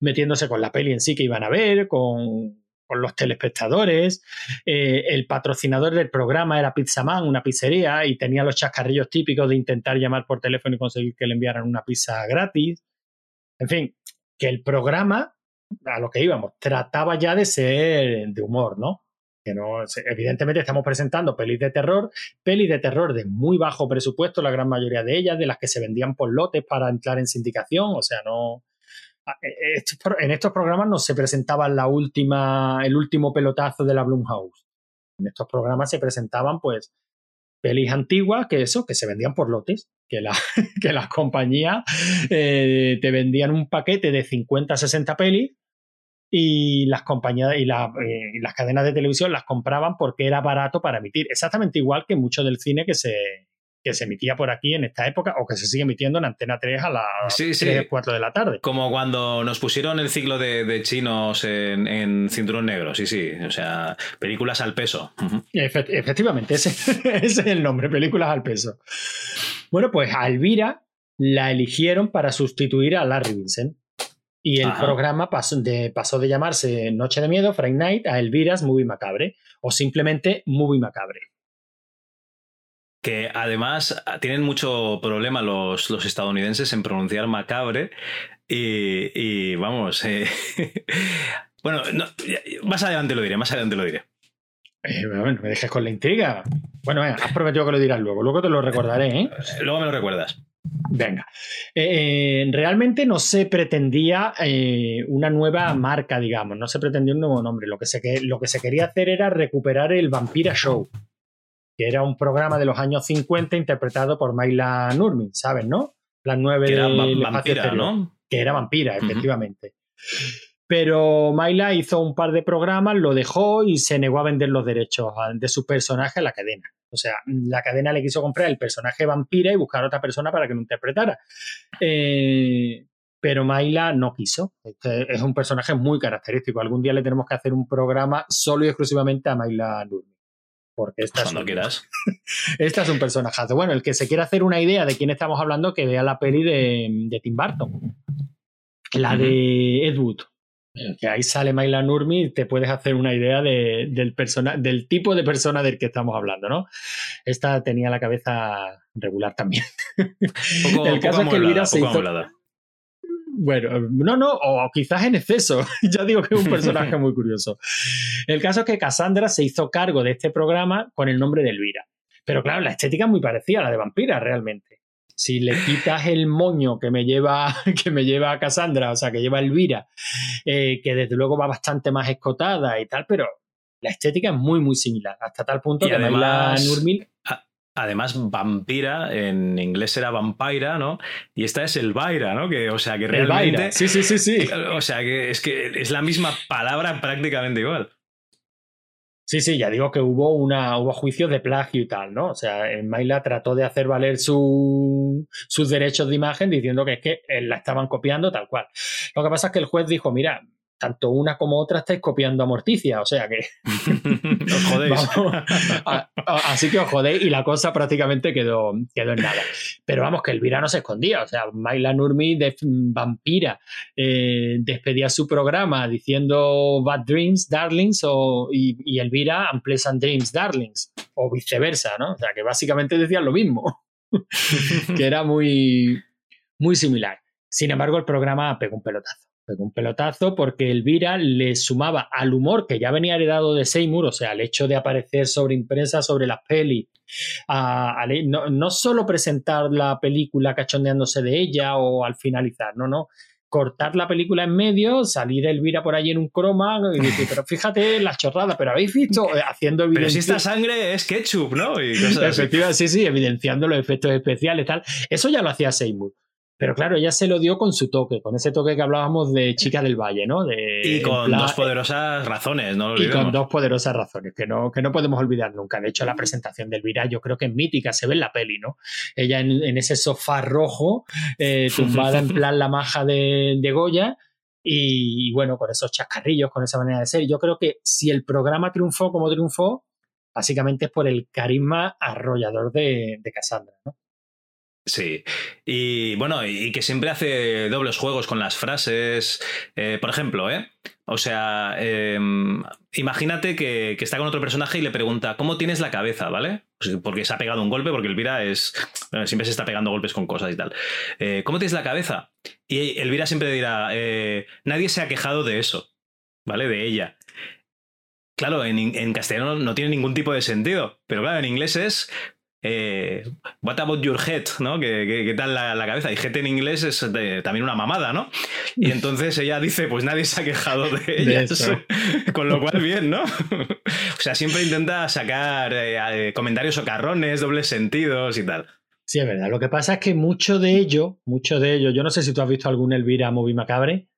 metiéndose con la peli en sí que iban a ver, con, los telespectadores. Eh, el patrocinador del programa era Pizzaman, una pizzería, y tenía los chascarrillos típicos de intentar llamar por teléfono y conseguir que le enviaran una pizza gratis. En fin, que el programa, a lo que íbamos, trataba ya de ser de humor, ¿no? Evidentemente estamos presentando pelis de terror, pelis de terror de muy bajo presupuesto, la gran mayoría de ellas, de las que se vendían por lotes para entrar en sindicación, o sea, no... E, en estos programas no se presentaba la última, el último pelotazo de la Blumhouse. En estos programas se presentaban, pues, pelis antiguas que eso, que se vendían por lotes, que, la, [laughs] que las compañías eh, te vendían un paquete de 50, 60 pelis y las compañías y, eh, y, las cadenas de televisión las compraban porque era barato para emitir. Exactamente igual que mucho del cine que se, que se emitía por aquí en esta época o que se sigue emitiendo en Antena 3 a las sí, 3, 4 de la tarde. Como cuando nos pusieron el ciclo de, chinos en, en, Cinturón Negro, sí, sí. O sea, películas al peso. efectivamente, ese, [laughs] ese es el nombre, películas al peso. Bueno, pues a Elvira la eligieron para sustituir a Larry Vincent. Y el programa pasó de, pasó de llamarse Noche de Miedo, Friday Night, a Elvira's Movie Macabre. O simplemente Movie Macabre. Que además ah, tienen mucho problema los, los estadounidenses en pronunciar macabre. Y, vamos. Eh, [laughs] bueno, más adelante lo diré, más adelante lo diré. Eh, bueno, me dejes con la intriga. Bueno, has prometido que lo dirás luego. Luego te lo recordaré, ¿eh? Luego me lo recuerdas. Venga, eh, eh, realmente no se pretendía eh, una nueva marca, digamos, no se pretendía un nuevo nombre. Lo que, se, lo que se quería hacer era recuperar el Vampira Show, que era un programa de los años 50 interpretado por Mayla Nurmin, ¿sabes, no? Las nueve era vampira, ¿no? Que era vampira, efectivamente. Pero Mayla hizo un par de programas, lo dejó y se negó a vender los derechos de su personaje a la cadena. O sea, la cadena le quiso comprar el personaje vampira y buscar otra persona para que lo interpretara. Eh, pero Mayla no quiso. Este es un personaje muy característico. Algún día le tenemos que hacer un programa solo y exclusivamente a Mayla Nurmi. Porque esta Cuando es, quieras. [laughs] esta es un personaje. Bueno, el que se quiera hacer una idea de quién estamos hablando, que vea la peli de, Tim Burton. La de Ed Wood que ahí sale Maila Nurmi y te puedes hacer una idea del, del tipo de persona del que estamos hablando, ¿no? Esta tenía la cabeza regular también. [laughs] el caso es que Elvira se hizo... Bueno, no, no, o quizás en exceso. [laughs] ya digo que es un personaje [laughs] muy curioso. El caso es que Cassandra se hizo cargo de este programa con el nombre de Elvira. Pero claro, la estética es muy parecida a la de Vampira, realmente. Si le quitas el moño que me lleva, [laughs] que me lleva a Cassandra, o sea, que lleva Elvira, eh, que desde luego va bastante más escotada y tal, pero la estética es muy, muy similar, hasta tal punto que además, Nurmil Además, vampira en inglés era vampira, ¿no? Y esta es el vaira, ¿no? Que, o sea, que realmente. Sí, sí, sí, sí. O sea, que es que es la misma palabra prácticamente igual. Sí, sí, ya digo que hubo una hubo juicios de plagio y tal, ¿no? O sea, en Maila trató de hacer valer su, sus derechos de imagen diciendo que es que la estaban copiando tal cual. Lo que pasa es que el juez dijo, mira, tanto una como otra estáis copiando a Morticia, o sea que. [laughs] os jodéis. [laughs] así que os jodéis y la cosa prácticamente quedó, quedó en nada. Pero vamos, que Elvira no se escondía, o sea, Maila Nurmi, de vampira, eh, despedía su programa diciendo Bad Dreams, Darlings, o, y, y Elvira, Unpleasant Dreams, Darlings, o viceversa, ¿no? O sea, que básicamente decían lo mismo, [laughs] que era muy, muy similar. Sin embargo, el programa pegó un pelotazo un pelotazo porque Elvira le sumaba al humor que ya venía heredado de Seymour, o sea, el hecho de aparecer sobre impresa sobre las pelis, no, no, solo presentar la película cachondeándose de ella o al finalizar, no, no. Cortar la película en medio, salir Elvira por allí en un croma y decir, pero fíjate la chorrada, pero habéis visto [laughs] haciendo evidencia. Pero si esta sangre es ketchup, ¿no? Y sí, sí, evidenciando los efectos especiales, tal. Eso ya lo hacía Seymour. Pero claro, ella se lo dio con su toque, con ese toque que hablábamos de Chica del Valle, ¿no? De, y con dos poderosas razones, ¿no? y con dos poderosas razones, que no, que no podemos olvidar nunca. De hecho, la presentación del Elvira yo creo que es mítica, se ve en la peli, ¿no? Ella en, ese sofá rojo, eh, [laughs] tumbada en plan la maja de, de Goya, y, bueno, con esos chascarrillos, con esa manera de ser. Yo creo que si el programa triunfó como triunfó, básicamente es por el carisma arrollador de, de Cassandra, ¿no? Sí, y bueno, y que siempre hace dobles juegos con las frases. Eh, por ejemplo, ¿eh? O sea, em, imagínate que, está con otro personaje y le pregunta, ¿cómo tienes la cabeza? ¿Vale? Pues porque se ha pegado un golpe, porque Elvira es. siempre se está pegando golpes con cosas y tal. Eh, ¿Cómo tienes la cabeza? Y Elvira siempre dirá, eh, nadie se ha quejado de eso, ¿vale? De ella. Claro, en, en, castellano no tiene ningún tipo de sentido, pero claro, en inglés es eh, what about your head, ¿no? ¿Qué, tal la, cabeza? Y head en inglés es también una mamada, ¿no? Y [laughs] entonces ella dice, pues nadie se ha quejado de ella. [laughs] Con lo cual, [laughs] bien, ¿no? o sea, siempre intenta sacar eh, comentarios socarrones, dobles sentidos y tal. Sí, es verdad. Lo que pasa es que mucho de ello, mucho de ello, yo no sé si tú has visto algún Elvira Movie Macabre.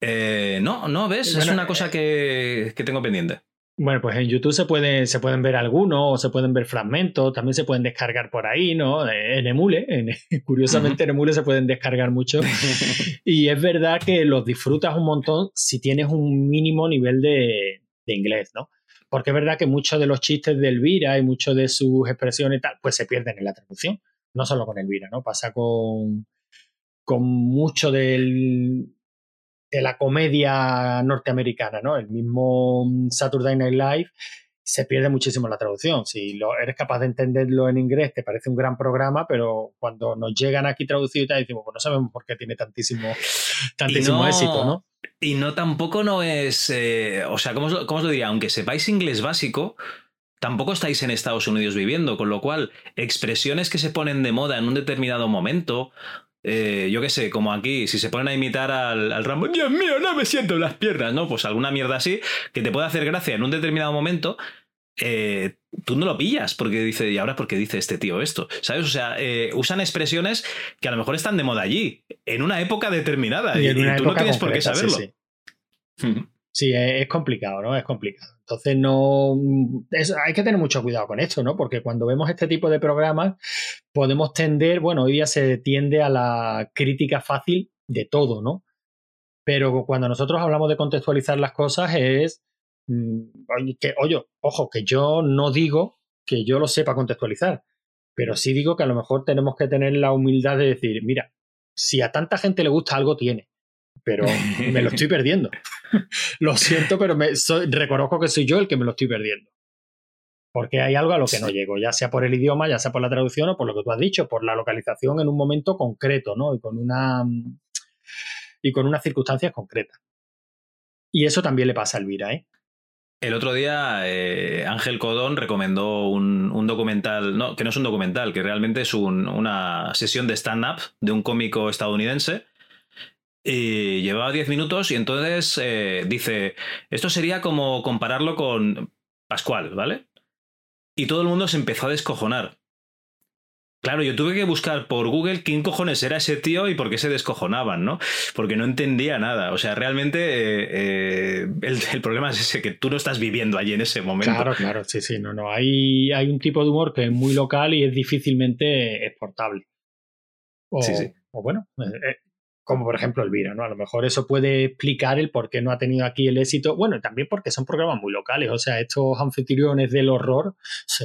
Eh, no, no, ¿ves? es una cosa que tengo pendiente. Bueno, pues en YouTube se, puede, se pueden ver algunos, se pueden ver fragmentos, también se pueden descargar por ahí, ¿no? En Emule, [laughs] curiosamente en Emule se pueden descargar mucho. [laughs] y es verdad que los disfrutas un montón si tienes un mínimo nivel de, inglés, ¿no? Porque es verdad que muchos de los chistes de Elvira y muchos de sus expresiones y tal, pues se pierden en la traducción. No solo con Elvira, ¿no? Pasa con, con mucho del, de la comedia norteamericana, ¿no? El mismo Saturday Night Live se pierde muchísimo la traducción. Si lo, eres capaz de entenderlo en inglés, te parece un gran programa, pero cuando nos llegan aquí traducidos, decimos, pues no sabemos por qué tiene tantísimo, tantísimo éxito, ¿no? Y no tampoco no es, eh, o sea, ¿cómo os, lo diría? Aunque sepáis inglés básico, tampoco estáis en Estados Unidos viviendo, con lo cual expresiones que se ponen de moda en un determinado momento eh, yo qué sé, como aquí, si se ponen a imitar al, al, Rambo, Dios mío, no me siento en las piernas, ¿no? Pues alguna mierda así que te puede hacer gracia en un determinado momento. Eh, tú no lo pillas porque dice, ¿y ahora por qué dice este tío esto? ¿Sabes? O sea, eh, usan expresiones que a lo mejor están de moda allí, en una época determinada, y, tú no tienes por qué saberlo. Sí, es complicado, ¿no? Es complicado. Entonces, no. hay que tener mucho cuidado con esto, ¿no? Porque cuando vemos este tipo de programas, podemos tender, bueno, hoy día se tiende a la crítica fácil de todo, ¿no? Pero cuando nosotros hablamos de contextualizar las cosas, es. Mm, que, oye, ojo, que yo no digo que yo lo sepa contextualizar, pero sí digo que a lo mejor tenemos que tener la humildad de decir, mira, si a tanta gente le gusta algo, tiene pero me lo estoy perdiendo. lo siento, pero me, reconozco que soy yo el que me lo estoy perdiendo. Porque hay algo a lo que no llego, ya sea por el idioma, ya sea por la traducción o por lo que tú has dicho, por la localización en un momento concreto, ¿no? Y con una y con unas circunstancias concretas. Y eso también le pasa a Elvira, ¿eh? El otro día eh, Ángel Codón recomendó un, documental, no, que no es un documental, que realmente es una sesión de stand-up de un cómico estadounidense. Y llevaba 10 minutos y entonces eh, dice, esto sería como compararlo con Pascual, ¿vale? Y todo el mundo se empezó a descojonar. Claro, yo tuve que buscar por Google quién cojones era ese tío y por qué se descojonaban, ¿no? Porque no entendía nada. O sea, realmente eh, eh, el, problema es ese, que tú no estás viviendo allí en ese momento. Claro, claro, sí, sí, no, no. Hay, hay un tipo de humor que es muy local y es difícilmente exportable. sí, sí. O bueno, como por ejemplo Elvira, ¿no? A lo mejor eso puede explicar el por qué no ha tenido aquí el éxito. Bueno, también porque son programas muy locales, o sea, estos anfitriones del horror,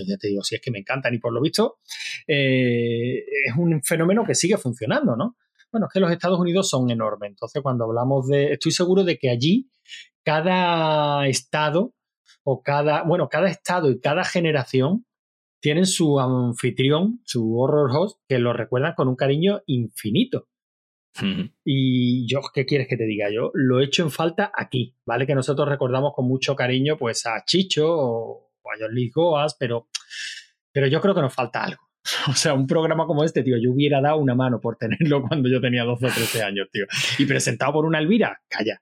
ya te digo, si es que me encantan y por lo visto eh, es un fenómeno que sigue funcionando, ¿no? Bueno, es que los Estados Unidos son enormes, entonces cuando hablamos de, estoy seguro de que allí cada estado o cada, bueno, cada estado y cada generación tienen su anfitrión, su horror host, que lo recuerdan con un cariño infinito. Y yo, ¿qué quieres que te diga? Yo lo he hecho en falta aquí, ¿vale? Que nosotros recordamos con mucho cariño pues a Chicho o, a John Lee Goas, pero, pero yo creo que nos falta algo. [laughs] O sea, un programa como este, tío, yo hubiera dado una mano por tenerlo [laughs] cuando yo tenía 12 o 13 años, tío. Y presentado por una Elvira, calla.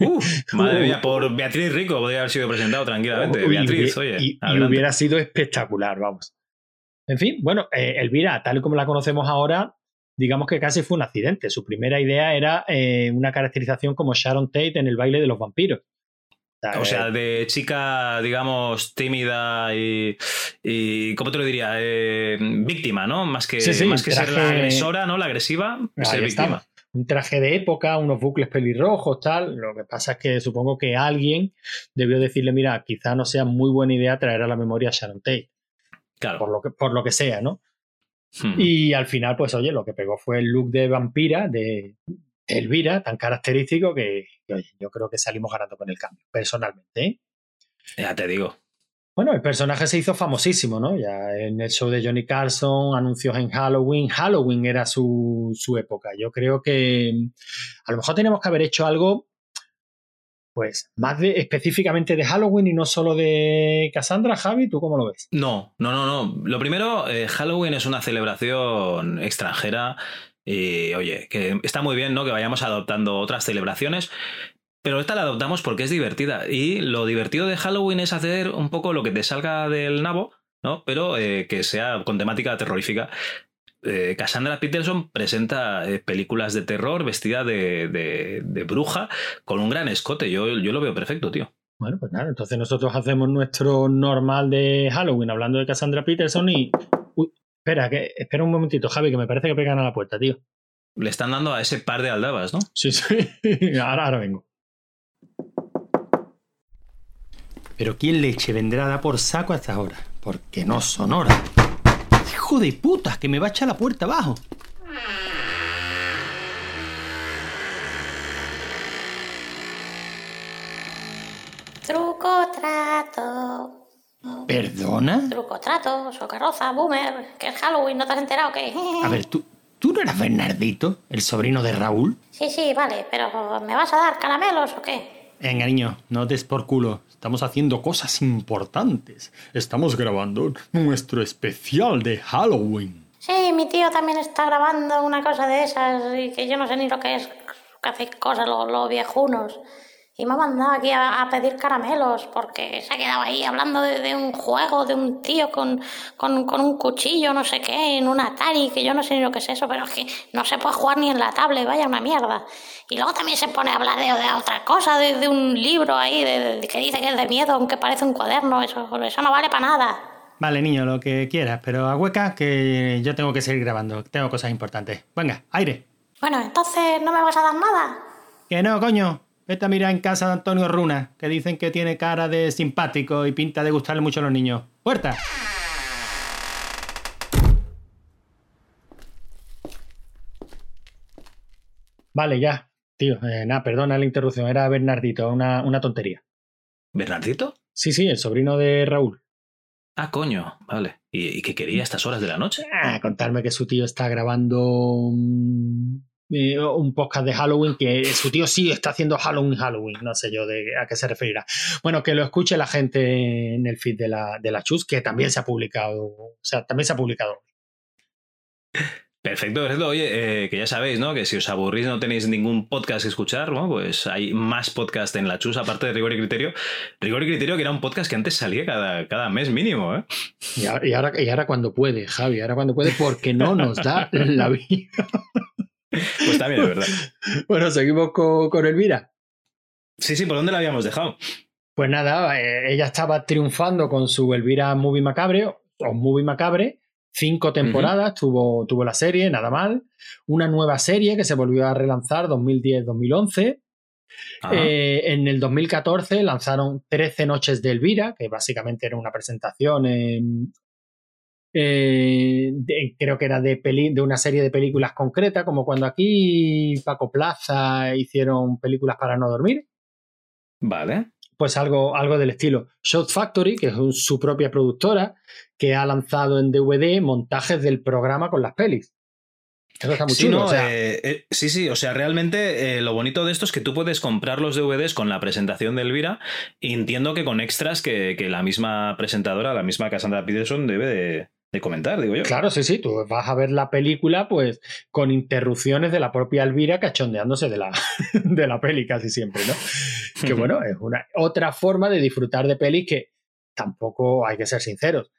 [laughs] madre mía, por Beatriz Rico podría haber sido presentado tranquilamente. Beatriz, oye. Y, hubiera sido espectacular, vamos. En fin, bueno, eh, Elvira, tal y como la conocemos ahora, digamos que casi fue un accidente. Su primera idea era eh, una caracterización como Sharon Tate en el baile de los vampiros. O sea, eh, de chica, digamos, tímida y, y ¿cómo te lo diría? Eh, víctima, ¿no? Más que, más que ser la agresora, ¿no? La agresiva, ser víctima. Un traje de época, unos bucles pelirrojos, tal. Lo que pasa es que supongo que alguien debió decirle, mira, quizá no sea muy buena idea traer a la memoria a Sharon Tate. Claro. Por lo que, por lo que sea, ¿no? Hmm. Y al final, pues oye, lo que pegó fue el look de vampira de Elvira, tan característico que, yo creo que salimos ganando con el cambio, personalmente. ¿eh? Ya te digo. Bueno, el personaje se hizo famosísimo, ¿no? Ya en el show de Johnny Carson, anuncios en Halloween. Halloween era su, su época. Yo creo que a lo mejor tenemos que haber hecho algo pues más específicamente de Halloween y no solo de Cassandra, Javi, ¿tú cómo lo ves? No, no, no, no. Lo primero, eh, Halloween es una celebración extranjera y oye, que está muy bien, ¿no? Que vayamos adoptando otras celebraciones. Pero esta la adoptamos porque es divertida. Y lo divertido de Halloween es hacer un poco lo que te salga del nabo, ¿no? Pero eh, que sea con temática terrorífica. Eh, Cassandra Peterson presenta eh, películas de terror vestida de, bruja con un gran escote. Yo, yo lo veo perfecto, tío. Bueno, pues nada, entonces nosotros hacemos nuestro normal de Halloween hablando de Cassandra Peterson y. Uy, espera, que, espera un momentito, Javi, que me parece que pegan a la puerta, tío. Le están dando a ese par de aldabas, ¿no? Sí, [laughs] sí. ahora, ahora vengo. Pero ¿quién leche vendrá a dar por saco a estas horas? Porque no son horas hijo de puta, que me va a echar la puerta abajo. Truco trato. ¿Perdona? Truco trato, socarroza, boomer, que es Halloween, ¿no te has enterado qué? A ver, ¿tú, ¿tú no eras Bernardito, el sobrino de Raúl? Sí, sí, vale, pero ¿me vas a dar caramelos o qué? Venga, niño, no des por culo. Estamos haciendo cosas importantes. Estamos grabando nuestro especial de Halloween. Sí, mi tío también está grabando una cosa de esas y que yo no sé ni lo que es, que hace cosas los, viejunos. Y me ha mandado aquí a, pedir caramelos porque se ha quedado ahí hablando de, un juego, de un tío con, con, con, un cuchillo, no sé qué, en un Atari, que yo no sé ni lo que es eso, pero es que no se puede jugar ni en la tablet, vaya una mierda. Y luego también se pone a hablar de, de otra cosa, de, un libro ahí de, que dice que es de miedo, aunque parece un cuaderno, eso, eso no vale para nada. Vale, niño, lo que quieras, pero a hueca que yo tengo que seguir grabando, tengo cosas importantes. Venga, aire. Bueno, entonces no me vas a dar nada. Que no, coño. Vete a mirar en casa de Antonio Runa, que dicen que tiene cara de simpático y pinta de gustarle mucho a los niños. ¡Puerta! Vale, ya. Tío, eh, nada, perdona la interrupción, era Bernardito, una, una tontería. ¿Bernardito? Sí, sí, el sobrino de Raúl. Ah, coño, vale. ¿Y, qué quería a estas horas de la noche? Ah, contarme que su tío está grabando eh, un podcast de Halloween que su tío sí está haciendo Halloween, Halloween, no sé yo de a qué se referirá. Bueno, que lo escuche la gente en el feed de la, de la Chus, que también se ha publicado, o sea, también se ha publicado. Perfecto, perfecto. Oye, eh, que ya sabéis, ¿no? Que si os aburrís no tenéis ningún podcast que escuchar, ¿no? Pues hay más podcast en la chus, aparte de Rigor y Criterio. Rigor y Criterio, que era un podcast que antes salía cada, cada mes mínimo, ¿eh? Y ahora, y ahora, cuando puede, Javi, ahora cuando puede, porque no nos da la vida. [laughs] Pues también es verdad. [laughs] Bueno, seguimos con, con Elvira. Sí, sí, ¿por dónde la habíamos dejado? Pues nada, eh, ella estaba triunfando con su Elvira Movie Macabre, o Movie Macabre, Cinco temporadas tuvo, tuvo la serie, nada mal. Una nueva serie que se volvió a relanzar 2010-2011. Eh, en el 2014 lanzaron 13 Noches de Elvira, que básicamente era una presentación eh, creo que era de, peli, de una serie de películas concretas, como cuando aquí Paco Plaza hicieron películas para no dormir. Vale pues algo, algo del estilo. Shot Factory, que es su propia productora, que ha lanzado en DVD montajes del programa con las pelis. Eso está muy sí, eh, eh, sí, sí, o sea, realmente eh, lo bonito de esto es que tú puedes comprar los DVDs con la presentación de Elvira y entiendo que con extras que, que la misma presentadora, la misma Cassandra Peterson debe de, de comentar, digo yo. Claro, sí, sí, tú vas a ver la película pues con interrupciones de la propia Elvira cachondeándose de la, [laughs] de la peli casi siempre, ¿no? [laughs] que bueno, es una otra forma de disfrutar de pelis que tampoco hay que ser sinceros.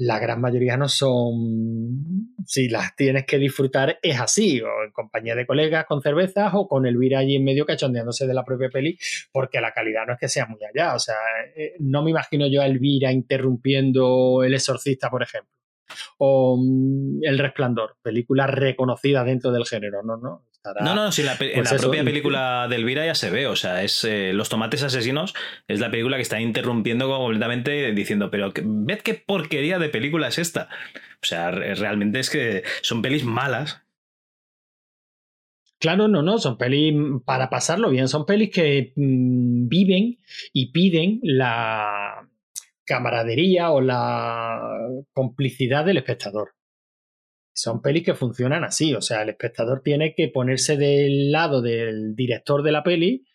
La gran mayoría no son, si las tienes que disfrutar es así, o en compañía de colegas con cervezas o con Elvira allí en medio cachondeándose de la propia peli, porque la calidad no es que sea muy allá. O sea, eh, no me imagino yo a Elvira interrumpiendo El Exorcista, por ejemplo o mm, El Resplandor, película reconocida dentro del género, ¿no? ¿No? no, no, si la, en la pues propia película de Elvira ya se ve, o sea, es eh, Los Tomates Asesinos, es la película que está interrumpiendo completamente diciendo, pero ved qué porquería de película es esta. O sea, realmente es que son pelis malas. Claro, no, no, son pelis para pasarlo bien, son pelis que mm, viven y piden la, camaradería o la complicidad del espectador. Son pelis que funcionan así, o sea, el espectador tiene que ponerse del lado del director de la peli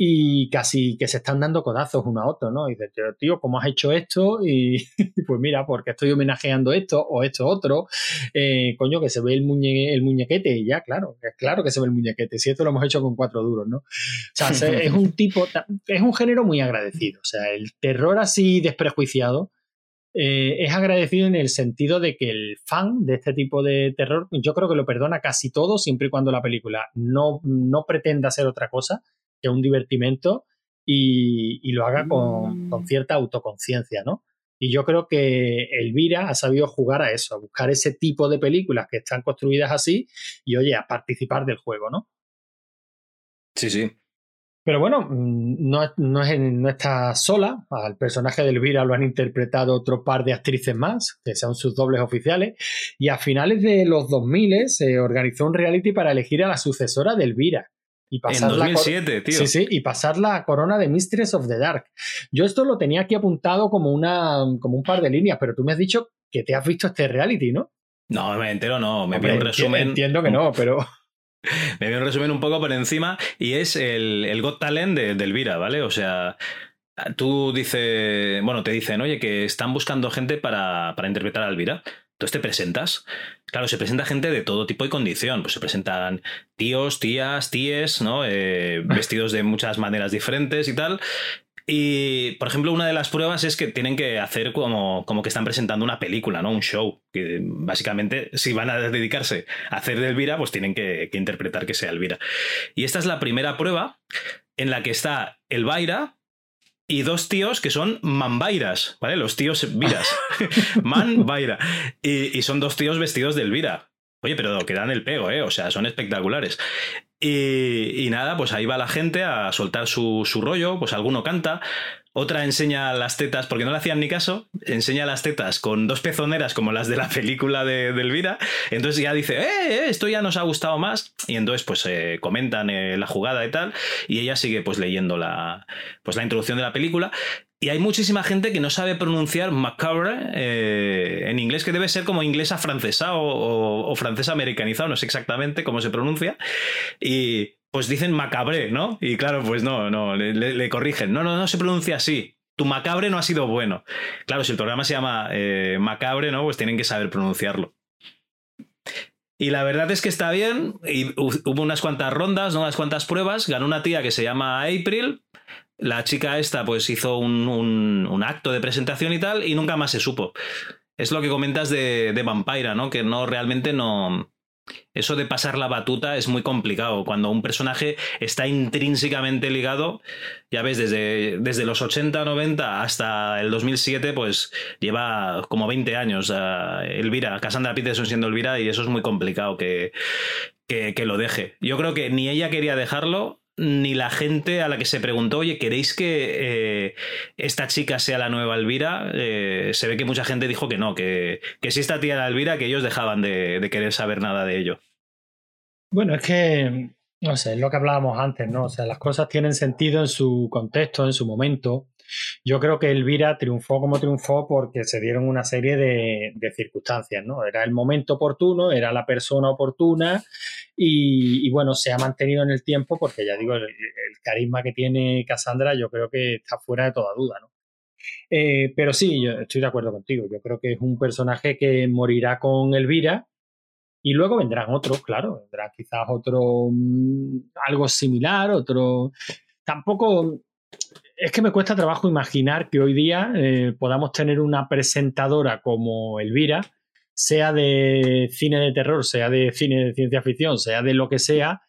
y casi que se están dando codazos uno a otro, ¿no? Y dices, tío, ¿cómo has hecho esto? Y [laughs] pues mira, porque estoy homenajeando esto o esto otro. Eh, coño, que se ve el, el muñequete y ya, claro, claro que se ve el muñequete. Si esto lo hemos hecho con cuatro duros, ¿no? O sea, [laughs] es un tipo, es un género muy agradecido. O sea, el terror así desprejuiciado eh, es agradecido en el sentido de que el fan de este tipo de terror, yo creo que lo perdona casi todo, siempre y cuando la película no, no pretenda ser otra cosa que un divertimento y, lo haga con, con cierta autoconciencia, ¿no? Y yo creo que Elvira ha sabido jugar a eso, a buscar ese tipo de películas que están construidas así y, oye, a participar del juego, ¿no? Sí, sí. Pero bueno, mm, no, no, es, no, está sola. Al personaje de Elvira lo han interpretado otro par de actrices más, que son sus dobles oficiales. Y a finales de los 2000 se organizó un reality para elegir a la sucesora de Elvira. Y pasar en 2007, tío. Sí, sí, y pasar la corona de Mistress of the Dark. Yo esto lo tenía aquí apuntado como, una, como un par de líneas, pero tú me has dicho que te has visto este reality, ¿no? No, me entero, no. Me vi un resumen. Entiendo que no, [laughs] pero. me vi un resumen un poco por encima y es el, el Got Talent de, de Elvira, ¿vale? O sea, tú dices. Bueno, te dicen, oye, que están buscando gente para, para interpretar a Elvira. Entonces te presentas. Claro, se presenta gente de todo tipo y condición. Pues se presentan tíos, tías, tíes, ¿no? Eh, [laughs] vestidos de muchas maneras diferentes y tal. Y, por ejemplo, una de las pruebas es que tienen que hacer como, como que están presentando una película, ¿no? Un show. Que básicamente, si van a dedicarse a hacer de Elvira, pues tienen que, que interpretar que sea Elvira. Y esta es la primera prueba en la que está Elvira, y dos tíos que son manvairas, ¿vale? Los tíos viras. [laughs] Manvaira. Y, y son dos tíos vestidos de Elvira. Oye, pero que dan el pego, ¿eh? O sea, son espectaculares. Y, y, nada, pues ahí va la gente a soltar su, su rollo, pues alguno canta, otra enseña las tetas, porque no le hacían ni caso, enseña las tetas con dos pezoneras como las de la película de, Elvira. Entonces ya dice, eh, eh, esto ya nos ha gustado más. Y entonces pues eh, comentan eh, la jugada y tal. Y ella sigue pues leyendo la, pues, la introducción de la película. y hay muchísima gente que no sabe pronunciar macabre en inglés, que debe ser como inglés francesa o, francés americanizado, no sé exactamente cómo se pronuncia. Y pues dicen macabre, ¿no? Y claro, pues no, no, le, corrigen. No, no, no se pronuncia así. Tu macabre no ha sido bueno. Claro, si el programa se llama eh, macabre, ¿no? Pues tienen que saber pronunciarlo. Y la verdad es que está bien. Y hubo unas cuantas rondas, unas cuantas pruebas. Ganó una tía que se llama April, la chica esta pues hizo un, acto de presentación y tal y nunca más se supo. Es lo que comentas de, de Vampira, ¿no? Que no realmente no... Eso de pasar la batuta es muy complicado. Cuando un personaje está intrínsecamente ligado, ya ves, desde, desde los 80, 90 hasta el 2007, pues lleva como 20 años Elvira, Cassandra Peterson siendo Elvira, y eso es muy complicado que, que, que, lo deje. Yo creo que ni ella quería dejarlo, ni la gente a la que se preguntó, oye, ¿queréis que eh, esta chica sea la nueva Elvira? Eh, se ve que mucha gente dijo que no, que, que si esta tía era Elvira, que ellos dejaban de, de, querer saber nada de ello. Bueno, es que, no sé, es lo que hablábamos antes, ¿no? O sea, las cosas tienen sentido en su contexto, en su momento. Yo creo que Elvira triunfó como triunfó porque se dieron una serie de, circunstancias, ¿no? Era el momento oportuno, era la persona oportuna y, bueno, se ha mantenido en el tiempo porque ya digo, el, carisma que tiene Cassandra yo creo que está fuera de toda duda, ¿no? Eh, pero sí, yo estoy de acuerdo contigo. Yo creo que es un personaje que morirá con Elvira y luego vendrán otros, claro, vendrá quizás otro mm, algo similar, otro. Tampoco es que me cuesta trabajo imaginar que hoy día eh, podamos tener una presentadora como Elvira, sea de cine de terror, sea de cine de ciencia ficción, sea de lo que sea,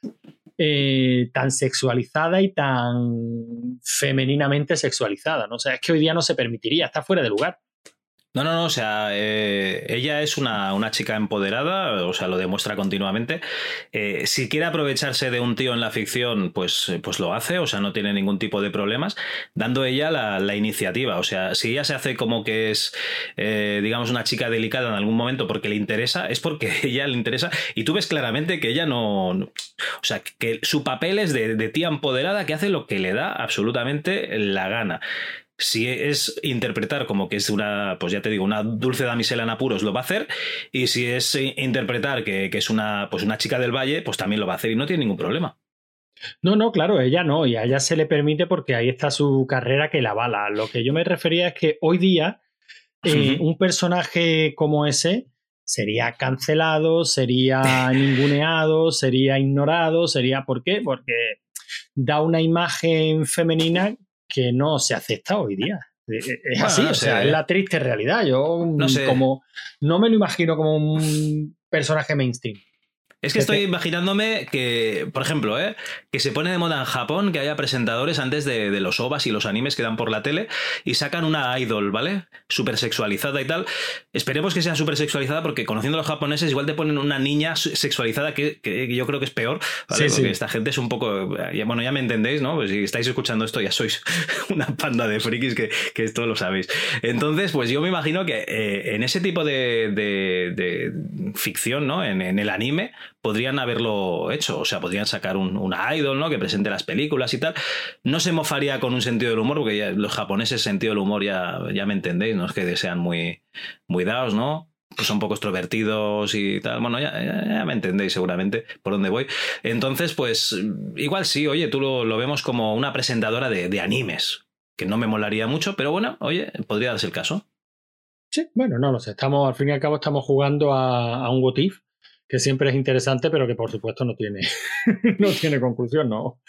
eh, tan sexualizada y tan femeninamente sexualizada. ¿no? O sea, es que hoy día no se permitiría, está fuera de lugar. No, no, no, o sea, eh, ella es una, una, chica empoderada, o sea, lo demuestra continuamente. Eh, si quiere aprovecharse de un tío en la ficción, pues, pues lo hace, o sea, no tiene ningún tipo de problemas, dando ella la, la iniciativa. O sea, si ella se hace como que es, eh, digamos, una chica delicada en algún momento porque le interesa, es porque [laughs] ella le interesa. Y tú ves claramente que ella no. o sea, que su papel es de, de tía empoderada que hace lo que le da absolutamente la gana si es interpretar como que es una, pues ya te digo, una dulce damisela en apuros, lo va a hacer. Y si es interpretar que, es una, pues una chica del valle, pues también lo va a hacer y no tiene ningún problema. No, no, claro, ella no, y a ella se le permite porque ahí está su carrera que la bala. Lo que yo me refería es que hoy día eh, un personaje como ese sería cancelado, sería [laughs] ninguneado, sería ignorado, sería ¿por qué? Porque da una imagen femenina que no se acepta hoy día. Eh, eh, es así, o sea, es la triste realidad. Yo no como no me lo imagino como un personaje mainstream. Es que estoy imaginándome que, por ejemplo, ¿eh? que se pone de moda en Japón que haya presentadores antes de, los ovas y los animes que dan por la tele y sacan una idol, ¿vale? Súper sexualizada y tal. Esperemos que sea súper sexualizada porque conociendo a los japoneses igual te ponen una niña sexualizada que, yo creo que es peor, ¿vale? porque esta gente es un poco... Bueno, ya me entendéis, ¿no? Pues si estáis escuchando esto ya sois [laughs] una panda de frikis que, esto lo sabéis. Entonces, pues yo me imagino que eh, en ese tipo de, ficción, ¿no? en el anime, podrían haberlo hecho. O sea, podrían sacar un, una idol, ¿no? Que presente las películas y tal. No se mofaría con un sentido del humor, porque los japoneses, sentido del humor, ya, ya me entendéis, ¿no? Es que sean muy, muy dados, ¿no? Pues son poco extrovertidos y tal. Bueno, ya, ya, me entendéis seguramente por dónde voy. Entonces, pues, igual sí, oye, tú lo, vemos como una presentadora de, animes, que no me molaría mucho, pero bueno, oye, podría darse el caso. Sí, bueno, no lo sé. Estamos, al fin y al cabo, estamos jugando a, a un Gotif que siempre es interesante, pero que por supuesto no tiene, [laughs] no tiene conclusión, no,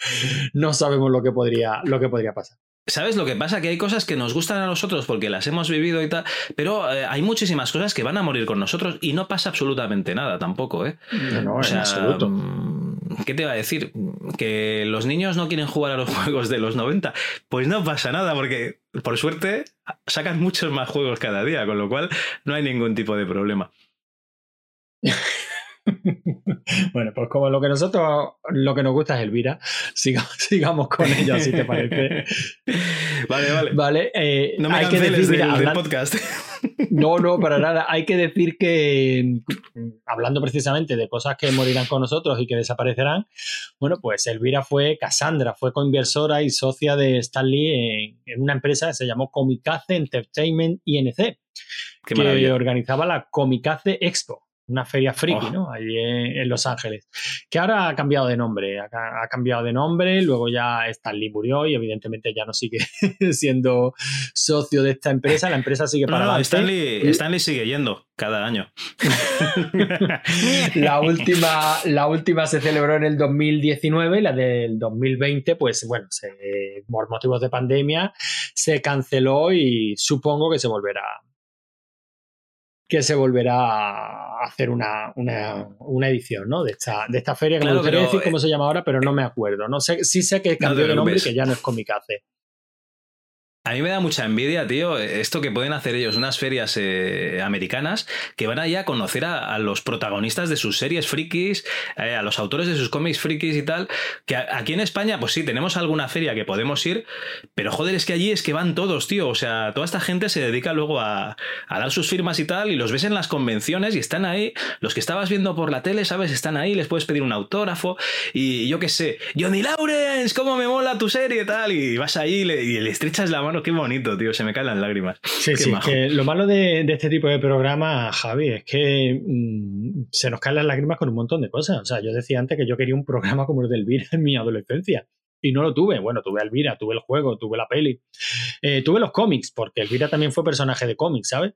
no sabemos lo que, podría, lo que podría pasar. ¿Sabes lo que pasa? Que hay cosas que nos gustan a nosotros porque las hemos vivido y tal, pero eh, hay muchísimas cosas que van a morir con nosotros y no pasa absolutamente nada tampoco, ¿eh? No, o sea, en absoluto. Mm, ¿Qué te va a decir? ¿Que los niños no quieren jugar a los [laughs] juegos de los 90? Pues no pasa nada porque, por suerte, sacan muchos más juegos cada día, con lo cual no hay ningún tipo de problema. [laughs] [laughs] bueno, pues como lo que nosotros, lo que nos gusta es Elvira, sigamos, [laughs] sigamos con ella, si te parece. [laughs] Vale, vale. Vale, eh, No me hay que decir, del, mira, del hablan- podcast. No, no, para nada. Hay que decir que, hablando precisamente de cosas que morirán con nosotros y que desaparecerán, bueno, pues Elvira fue Cassandra, fue coinversora y socia de Stanley en, en una empresa que se llamó Comikaze Entertainment INC, Qué que maravilla. organizaba la Comikaze Expo, una feria friki, Oh. ¿no? Allí en, Los Ángeles, que ahora ha cambiado de nombre, ha, ca- ha cambiado de nombre, luego ya Stanley murió y evidentemente ya no sigue [laughs] siendo socio de esta empresa, la empresa sigue [laughs] No, para no, adelante. Stanley, Stanley sigue yendo cada año. [laughs] La última, la última se celebró en el 2019 y la del 2020, pues bueno, se- por motivos de pandemia se canceló y supongo que se volverá que se volverá a hacer una, una, una edición ¿no? de, esta, de esta feria, que Claro, me gustaría pero, decir cómo eh, se llama ahora, pero no me acuerdo. No sé, sí sé que cambió te de nombre y que ya no es Comikaze. A mí me da mucha envidia, tío, esto que pueden hacer ellos, unas ferias eh, americanas que van allá a conocer a, los protagonistas de sus series frikis, eh, a los autores de sus cómics frikis y tal. Que aquí en España, pues sí, tenemos alguna feria que podemos ir, pero joder, es que allí es que van todos, tío. O sea, toda esta gente se dedica luego a, a dar sus firmas y tal, y los ves en las convenciones y están ahí. Los que estabas viendo por la tele, ¿sabes? Están ahí, les puedes pedir un autógrafo, y yo qué sé, Johnny Lawrence, cómo me mola tu serie y tal, y vas ahí y le, y le estrechas la mano, qué bonito, tío, se me caen las lágrimas. Sí, Qué sí, majo. que lo malo de, de este tipo de programas, Javi, es que mm, se nos caen las lágrimas con un montón de cosas. O sea, yo decía antes que yo quería un programa como el de Elvira en mi adolescencia. Y no lo tuve. Bueno, tuve a Elvira, tuve el juego, tuve la peli. Eh, tuve los cómics, porque Elvira también fue personaje de cómics, ¿sabes?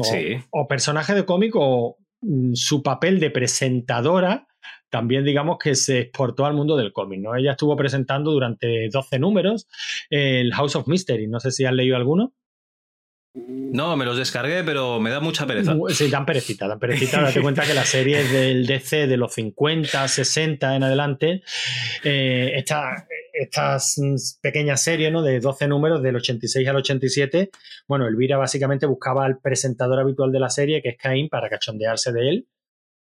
O, Sí. o personaje de cómic o mm, su papel de presentadora también digamos que se exportó al mundo del cómic, ¿no? Ella estuvo presentando durante 12 números el House of Mystery, no sé si has leído alguno. No, me los descargué, pero me da mucha pereza. Sí, dan perecita, dan perecita. Date cuenta que la serie es del DC de los 50, 60 en adelante. Eh, esta- estas pequeñas series ¿no? de 12 números del 86 al 87, bueno, Elvira básicamente buscaba al presentador habitual de la serie, que es Caín, para cachondearse de él.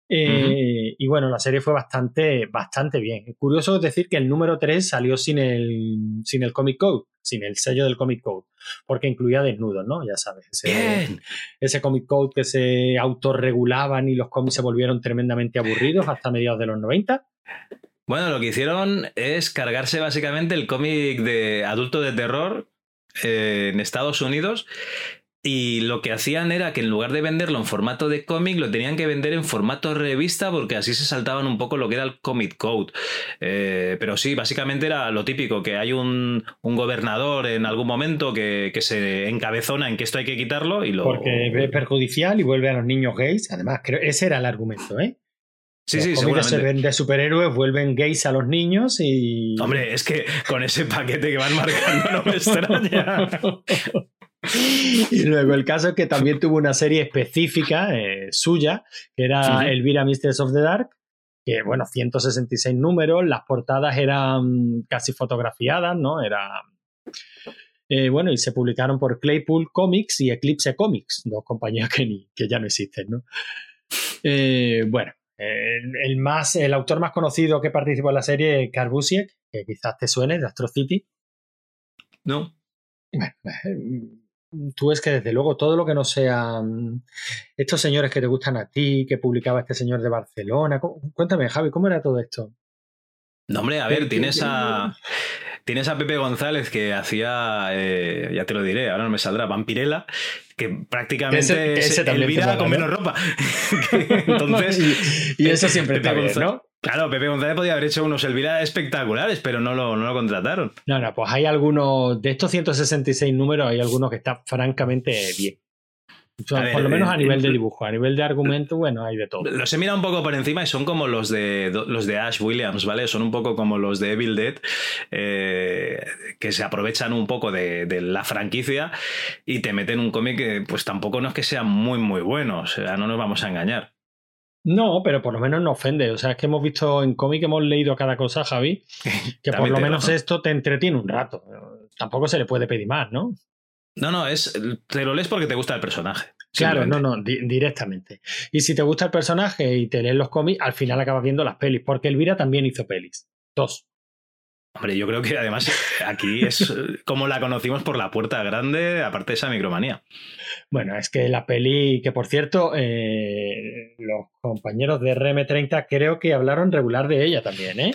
Eh, Y bueno, la serie fue bastante, bastante bien. Curioso es decir que el número 3 salió sin el, sin el Comic Code, sin el sello del Comic Code, porque incluía desnudos, ¿no? Ya sabes. ese- Bien. ese comic code que se autorregulaban y los cómics se volvieron tremendamente aburridos hasta mediados de los 90. Bueno, lo que hicieron es cargarse básicamente el cómic de adulto de terror eh, en Estados Unidos. Y lo que hacían era que en lugar de venderlo en formato de cómic, lo tenían que vender en formato revista porque así se saltaban un poco lo que era el Comic Code. Eh, pero sí, básicamente era lo típico, que hay un, un gobernador en algún momento que, que se encabezona en que esto hay que quitarlo y lo... Porque es perjudicial y vuelve a los niños gays. Además, creo ese era el argumento, ¿eh? Sí, sí, seguramente. de superhéroes vuelven gays a los niños y. Hombre, es que con ese paquete que van marcando no me extraña. [laughs] y luego el caso es que también tuvo una serie específica eh, suya, que era Ujú. Elvira Mistress of the Dark, que bueno, 166 números, las portadas eran casi fotografiadas, ¿no? Era... eh, bueno, y se publicaron por Claypool Comics y Eclipse Comics, dos compañías que, ni- que ya no existen, ¿no? Eh, bueno, el, el más, el autor más conocido que participó en la serie es Carl Busiek, que quizás te suene, de Astro City. No. Bueno, tú ves que desde luego todo lo que no sean estos señores que te gustan a ti, que publicaba este señor de Barcelona. cu- Cuéntame, Javi, ¿cómo era todo esto? No, hombre, a ¿Qué- ver, tienes a. Tienes a Pepe González que hacía, eh, ya te lo diré, ahora no me saldrá, Vampirella, que prácticamente Ese- es ese también te Elvira con ¿no? menos ropa. [laughs] Entonces, [laughs] y, y eso siempre Pepe está bien, González- ¿no? Claro, Pepe González podía haber hecho unos Elvira espectaculares, pero no lo, no lo contrataron. No, no, pues hay algunos, de estos 166 números, hay algunos que están francamente bien. O sea, A ver, por lo menos a eh, nivel de eh, dibujo, a nivel de argumento, bueno, hay de todo. Los he mirado un poco por encima y son como los de los de Ash Williams, ¿vale? Son un poco como los de Evil Dead, eh, que se aprovechan un poco de, de la franquicia y te meten un cómic que pues tampoco no es que sea muy muy bueno, o sea, no nos vamos a engañar. No, pero por lo menos no ofende. O sea, es que hemos visto en cómic, hemos leído cada cosa, Javi, [laughs] que por lo menos razón. esto te entretiene un rato. Tampoco se le puede pedir más, ¿no? No, no, es te lo lees porque te gusta el personaje. Claro, no, no, directamente. Y si te gusta el personaje y te lees los cómics, al final acabas viendo las pelis, porque Elvira también hizo pelis. Dos. Hombre, yo creo que además aquí es como la conocimos por la puerta grande, aparte de esa micromanía. Bueno, es que la peli, que por cierto, eh, los compañeros de RM30 creo que hablaron regular de ella también, ¿eh?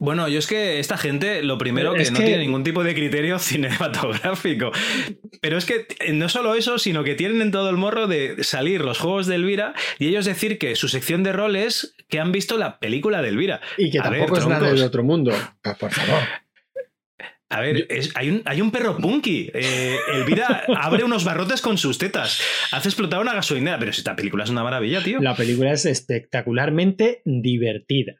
Bueno, yo es que esta gente, lo primero, que no tiene ningún tipo de criterio [laughs] cinematográfico. Pero es que no solo eso, sino que tienen en todo el morro de salir los juegos de Elvira y ellos decir que su sección de roles que han visto la película de Elvira. Y que tampoco es nada de otro mundo. Pues, por favor. A ver, hay, un, hay, un, perro punky. Eh, Elvira [laughs] abre unos barrotes con sus tetas. Hace explotar una gasolinera. Pero si esta película es una maravilla, tío. La película es espectacularmente divertida.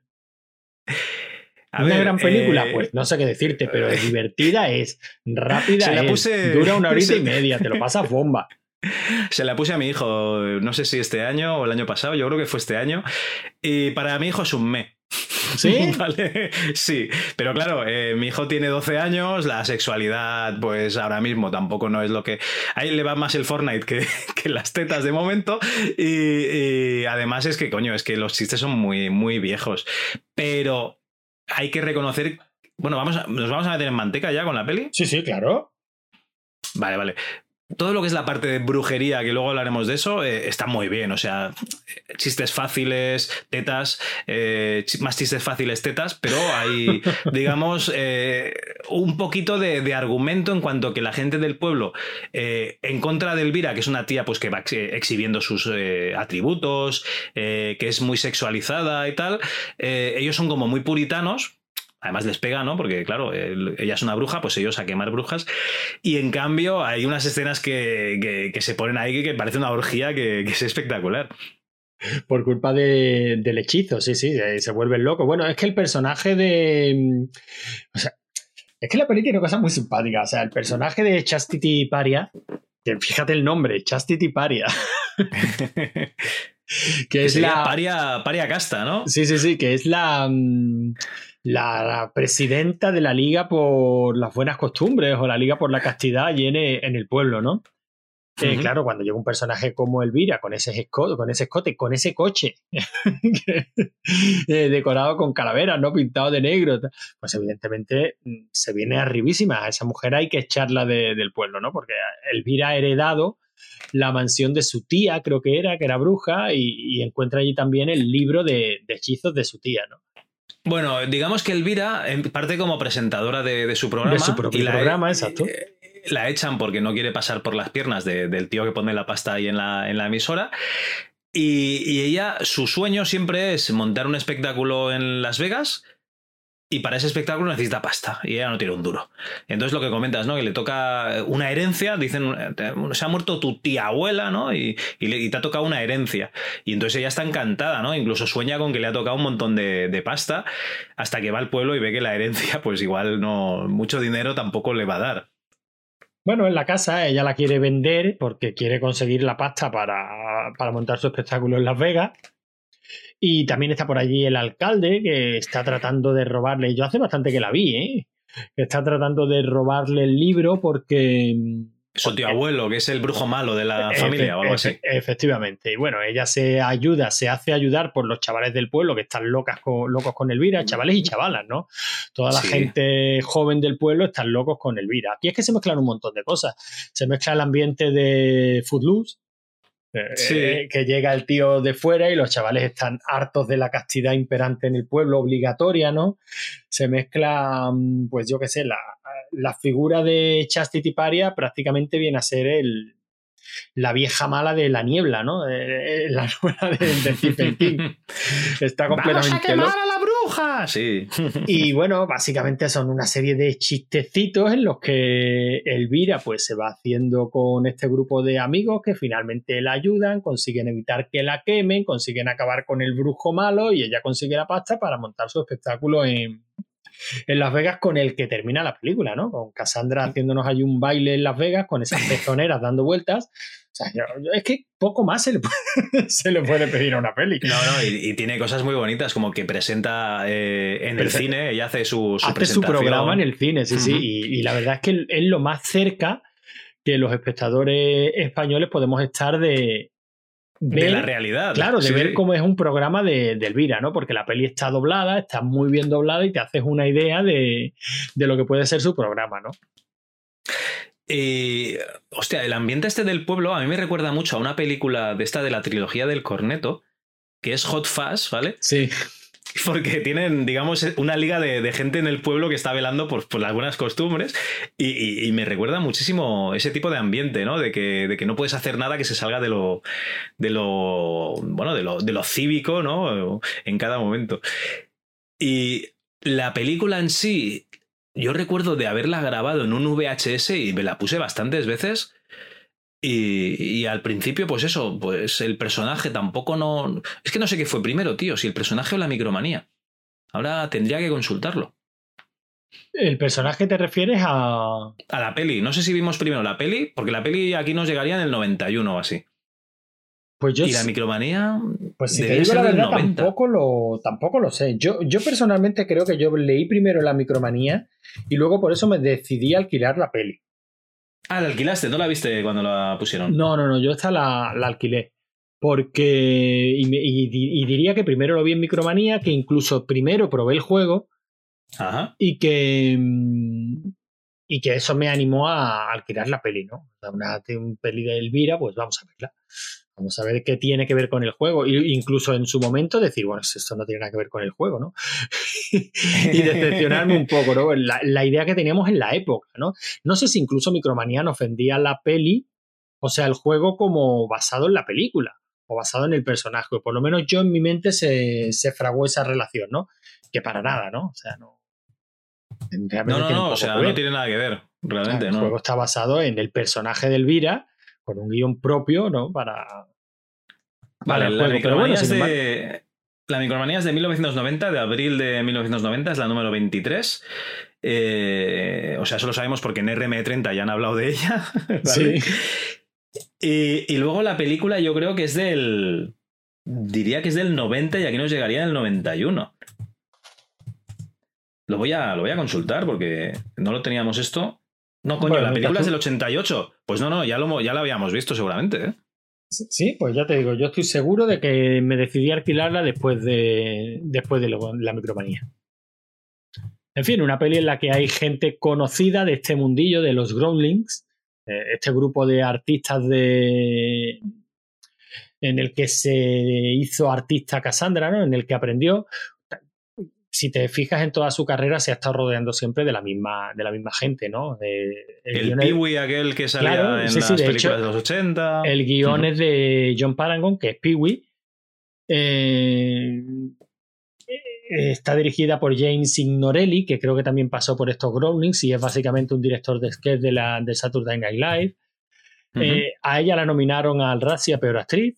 Una gran película, eh, pues no sé qué decirte, pero es divertida, es rápida, dura una horita y [laughs] media, te lo pasas bomba. [laughs] Se la puse a mi hijo, no sé si este año o el año pasado, yo creo que fue este año, y para mi hijo es un me. ¿Sí? [laughs] ¿Vale? Sí, pero claro, eh, mi hijo tiene 12 años, la sexualidad, pues ahora mismo tampoco no es lo que. Ahí le va más el Fortnite que, que las tetas de momento. Y, y, además es que, coño, es que los chistes son muy, muy viejos. Pero hay que reconocer. Bueno, vamos ¿nos vamos a meter en manteca ya con la peli? Sí, sí, claro. Vale, vale. Todo lo que es la parte de brujería, que luego hablaremos de eso, eh, está muy bien. O sea, chistes fáciles, tetas, eh, más chistes fáciles, tetas, pero hay, [laughs] digamos, eh, un poquito de, argumento en cuanto que la gente del pueblo, en contra de Elvira, que es una tía pues, que va exhibiendo sus atributos, que es muy sexualizada y tal, ellos son como muy puritanos, además les pega, ¿no? Porque, claro, ella es una bruja, pues ellos a quemar brujas. Y en cambio, hay unas escenas que, se ponen ahí que, parece una orgía que, es espectacular. Por culpa del hechizo, sí, sí, se vuelve loco. Bueno, es que el personaje de. O sea, es que la peli tiene cosas muy simpáticas. O sea, el personaje de Chastity Paria, que fíjate el nombre, Chastity Paria. [laughs] que, es la. Paria, paria casta, ¿no? Sí, sí, sí, que es la. La, presidenta de la liga por las buenas costumbres o la liga por la castidad allí en, el pueblo, ¿no? Claro, cuando llega un personaje como Elvira con ese escote, con ese escote, con ese coche [laughs] eh, decorado con calaveras, ¿no? Pintado de negro, pues evidentemente mm, se viene arribísima. A esa mujer hay que echarla del pueblo, ¿no? Porque Elvira ha heredado la mansión de su tía, creo que era, que era bruja, y, encuentra allí también el libro de, de hechizos de su tía, ¿no? Bueno, digamos que Elvira parte como presentadora de, su programa. De su propio programa, exacto. Eh, la echan porque no quiere pasar por las piernas del tío que pone la pasta ahí en la, en la emisora. Y, y, ella, su sueño siempre es montar un espectáculo en Las Vegas y para ese espectáculo necesita pasta y ella no tiene un duro. Entonces lo que comentas, ¿no? Que le toca una herencia, dicen, se ha muerto tu tía abuela, ¿no? Y, te ha tocado una herencia. Y entonces ella está encantada, ¿no? Incluso sueña con que le ha tocado un montón de, pasta hasta que va al pueblo y ve que la herencia, [laughs] pues igual no, mucho dinero tampoco le va a dar. Bueno, en la casa ella la quiere vender porque quiere conseguir la pasta para, para montar su espectáculo en Las Vegas y también está por allí el alcalde que está tratando de robarle. Yo hace bastante que la vi, ¿eh? Que está tratando de robarle el libro porque. Su tío abuelo, que es el brujo malo de la familia o algo así. Efectivamente. Y bueno, ella se ayuda, se hace ayudar por los chavales del pueblo que están locas con, locos con Elvira, chavales y chavalas, ¿no? Toda la gente joven del pueblo están locos con Elvira. Aquí es que se mezclan un montón de cosas. Se mezcla el ambiente de Footloose, eh, que llega el tío de fuera y los chavales están hartos de la castidad imperante en el pueblo, obligatoria, ¿no? Se mezcla, mm, pues yo qué sé, la, la figura de Chastity Paria prácticamente viene a ser el, la vieja mala de la niebla, ¿no? la novela de, de Stephen King. [laughs] Está completamente ¡Vamos a la bruja! Sí. Y bueno, básicamente son una serie de chistecitos en los que Elvira pues se va haciendo con este grupo de amigos que finalmente la ayudan, consiguen evitar que la quemen, consiguen acabar con el brujo malo y ella consigue la pasta para montar su espectáculo en, en Las Vegas con el que termina la película, ¿no? Con Cassandra haciéndonos ahí un baile en Las Vegas con esas [laughs] pezoneras dando vueltas. O sea, es que poco más [laughs] se le, puede, pedir a una peli. No, no, y, tiene cosas muy bonitas, como que presenta eh, en el cine, ella hace su, su hace su programa en el cine, sí, sí. Y, y, la verdad es que es lo más cerca que los espectadores españoles podemos estar de, de la realidad. Claro, de Sí, ver cómo es un programa de, de Elvira, ¿no? Porque la peli está doblada, está muy bien doblada y te haces una idea de, de lo que puede ser su programa, ¿no? Y, hostia, el ambiente este del pueblo a mí me recuerda mucho a una película de esta de la trilogía del corneto, que es Hot Fuzz, ¿vale? Sí. [laughs] Porque tienen, digamos, una liga de, gente en el pueblo que está velando por, las buenas costumbres y, y- y me recuerda muchísimo ese tipo de ambiente, ¿no? De que, de que no puedes hacer nada que se salga de lo, de lo, bueno, de lo, de lo cívico, ¿no? En cada momento. Y la película en sí, yo recuerdo de haberla grabado en un VHS y me la puse bastantes veces. Y, y al principio, pues eso, pues el personaje tampoco no. Es que no sé qué fue primero, tío, si el personaje o la micromanía. Ahora tendría que consultarlo. ¿El personaje te refieres a...? A la peli. No sé si vimos primero la peli, porque la peli aquí nos llegaría en el 91 o así. Pues yo... y la micromanía. Pues si te digo la del verdad, 90. tampoco lo, tampoco lo sé. Yo, yo personalmente creo que yo leí primero la micromanía y luego por eso me decidí a alquilar la peli. Ah, la alquilaste, ¿no la viste cuando la pusieron? No, no, no, yo esta la, la alquilé. Porque. Y, diría que primero lo vi en Micromanía, que incluso primero probé el juego Ajá. y que. Y que eso me animó a alquilar la peli, ¿no? Una, un peli de Elvira, pues vamos a verla. Vamos a ver qué tiene que ver con el juego. Y incluso en su momento decir, bueno, esto no tiene nada que ver con el juego, ¿no? [laughs] y decepcionarme un poco, ¿no? La, la idea que teníamos en la época, ¿no? No sé si incluso Micromanía nos vendía la peli, o sea, el juego como basado en la película o basado en el personaje. Por lo menos yo en mi mente se, se fraguó esa relación, ¿no? Que para nada, ¿no? O sea, no. realmente No, no, no, o sea, no tiene nada que ver, realmente, el ¿no? juego está basado en el personaje de Elvira, con un guion propio, ¿no? Para. Vale, la juego. Pero bueno, micromanía, es sin embargo- de, la micromanía es de 1990, de abril de 1990, es la número 23. Eh, o sea, eso lo sabemos porque en RM30 ya han hablado de ella. [laughs] ¿vale? Sí. Y, y luego la película yo creo que es del... Diría que es del 90 y aquí nos llegaría el 91. Lo voy a, lo voy a consultar porque no lo teníamos esto. No, coño, Bueno, la película es del tú- 88. Pues no, no, ya lo, ya lo habíamos visto seguramente. ¿eh? Sí, pues ya te digo, yo estoy seguro de que me decidí a alquilarla después de, después de la micromanía. En fin, una peli en la que hay gente conocida de este mundillo de los Groundlings, eh, este grupo de artistas de en el que se hizo artista Cassandra, ¿no? En el que aprendió. Si te fijas en toda su carrera, se ha estado rodeando siempre de la misma, de la misma gente, ¿no? De- El guion es- Peewee aquel que salía Claro, en sí, las sí, de películas hecho, de los 80. El guion Ujú. es de John Paragon, que es Pee-wee. Eh, está dirigida por James Signorelli, que creo que también pasó por estos Groundlings y es básicamente un director de sketch de, la, de Saturday Night Live. Eh, a ella la nominaron al Razzie a Peor Actriz.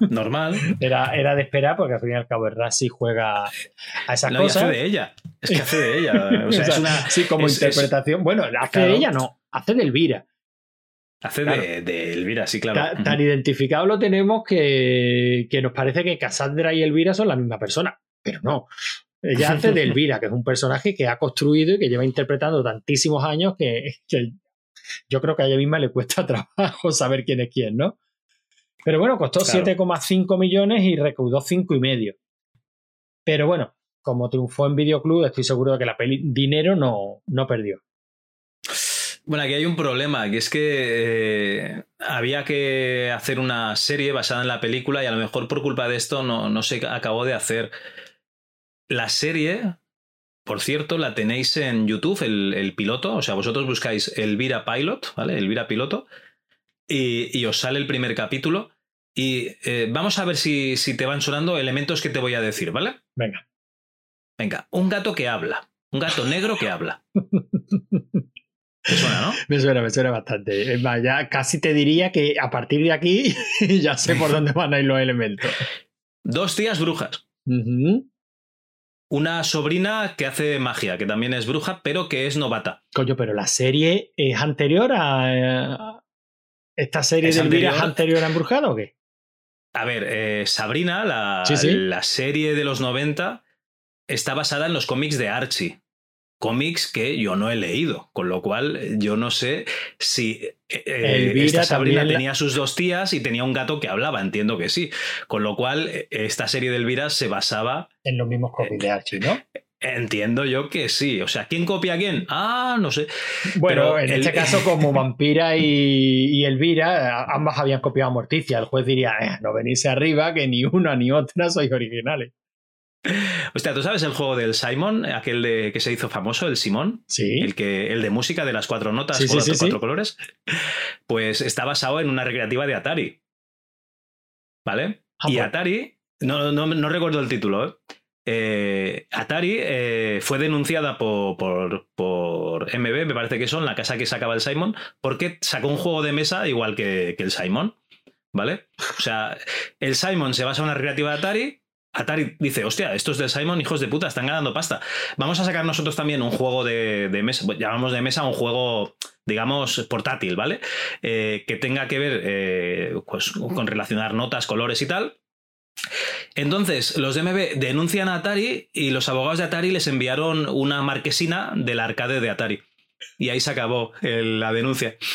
Normal. [laughs] Era, era de esperar porque al fin y al cabo el Razzie juega a esas No, cosas. hace de ella. Es que hace de ella. O sea, [laughs] O sea, es una, [laughs] sí, como es- es- interpretación. bueno, hace Claro. de ella no, hace de Elvira. hace Claro. de, de Elvira, sí, claro. Ta-. Tan identificado lo tenemos que, que nos parece que Cassandra y Elvira son la misma persona, pero no. Ella hace de Elvira, que es un personaje que ha construido y que lleva interpretando tantísimos años que, que yo creo que a ella misma le cuesta [laughs] trabajo saber quién es quién, ¿no? Pero bueno, costó Claro. 7,5 millones y recaudó 5 y medio. Pero bueno, como triunfó en Videoclub, estoy seguro de que la peli dinero no, no perdió. Bueno, aquí hay un problema, que es que eh, había que hacer una serie basada en la película y a lo mejor por culpa de esto no, no se acabó de hacer. La serie, por cierto, la tenéis en YouTube, el, el piloto, o sea, vosotros buscáis Elvira Pilot, ¿vale? Elvira Piloto, y, y os sale el primer capítulo. Y eh, vamos a ver si, si te van sonando elementos que te voy a decir, ¿vale? Venga. Venga, un gato que habla, un gato negro que habla. [laughs] ¿Te suena, no? Me suena, me suena bastante. Es más, ya casi te diría que a partir de aquí [laughs] ya sé por [laughs] dónde van a ir los elementos. Dos tías brujas. Ujú. Una sobrina que hace magia, que también es bruja, pero que es novata. Coño, pero la serie es anterior a. ¿Esta serie Es de Elvira es anterior. anterior a Embrujado o qué? A ver, eh, Sabrina, la, Sí, sí. la serie de los 90, está basada en los cómics de Archie. Cómics que yo no he leído, con lo cual yo no sé si eh, Elvira esta Sabrina la- tenía sus dos tías y tenía un gato que hablaba, entiendo que sí, con lo cual eh, esta serie de Elvira se basaba, En los mismos cómics de Archie, ¿no? entiendo yo que sí, o sea, ¿quién copia a quién? Ah, no sé, Bueno, Pero en el- este caso, como [laughs] Vampira y, y Elvira, ambas habían copiado a Morticia. El juez diría, "Eh, no venís arriba, que ni una ni otra sois originales. Hostia, ¿tú sabes el juego del Simon, aquel de, que se hizo famoso, el Simón? Sí. El, que, el de música de las cuatro notas, Sí, cuatro, sí, cuatro sí. colores, pues está basado en una recreativa de Atari. ¿Vale? Ah, y pues- Atari, no, no, no recuerdo el título, ¿eh? Eh, Atari eh, fue denunciada por, por, por MB, me parece que son, la casa que sacaba el Simon, porque sacó un juego de mesa igual que, que el Simon. ¿Vale? O sea, el Simon se basa en una recreativa de Atari. Atari dice, hostia, estos del Simon, hijos de puta, están ganando pasta. Vamos a sacar nosotros también un juego de, de mesa, llamamos de mesa un juego, digamos, portátil, ¿vale? Eh, que tenga que ver eh, pues, con relacionar notas, colores y tal. Entonces, los de MB denuncian a Atari y los abogados de Atari les enviaron una marquesina del arcade de Atari. Y ahí se acabó la denuncia. [laughs]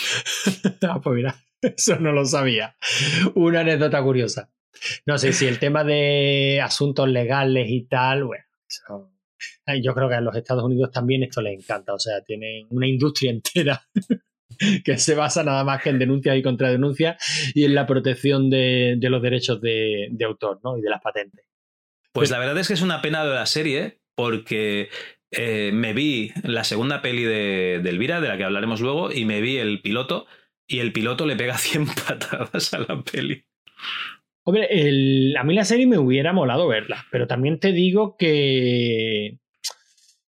Ah, pues mira, [laughs] eso no lo sabía. Una anécdota curiosa. No sé si el tema de asuntos legales y tal, bueno, yo creo que a los Estados Unidos también esto les encanta. O sea, tienen una industria [laughs] entera que se basa nada más que en denuncias y contradenuncias y en la protección de, los derechos de, de autor ¿no? y de las patentes. Pues la verdad es que es una pena de la serie porque eh, me vi la segunda peli de, de Elvira, de la que hablaremos luego, y me vi el piloto, y el piloto le pega [laughs] 100 patadas a la peli. Hombre, el- a mí la serie me hubiera molado verla, pero también te digo que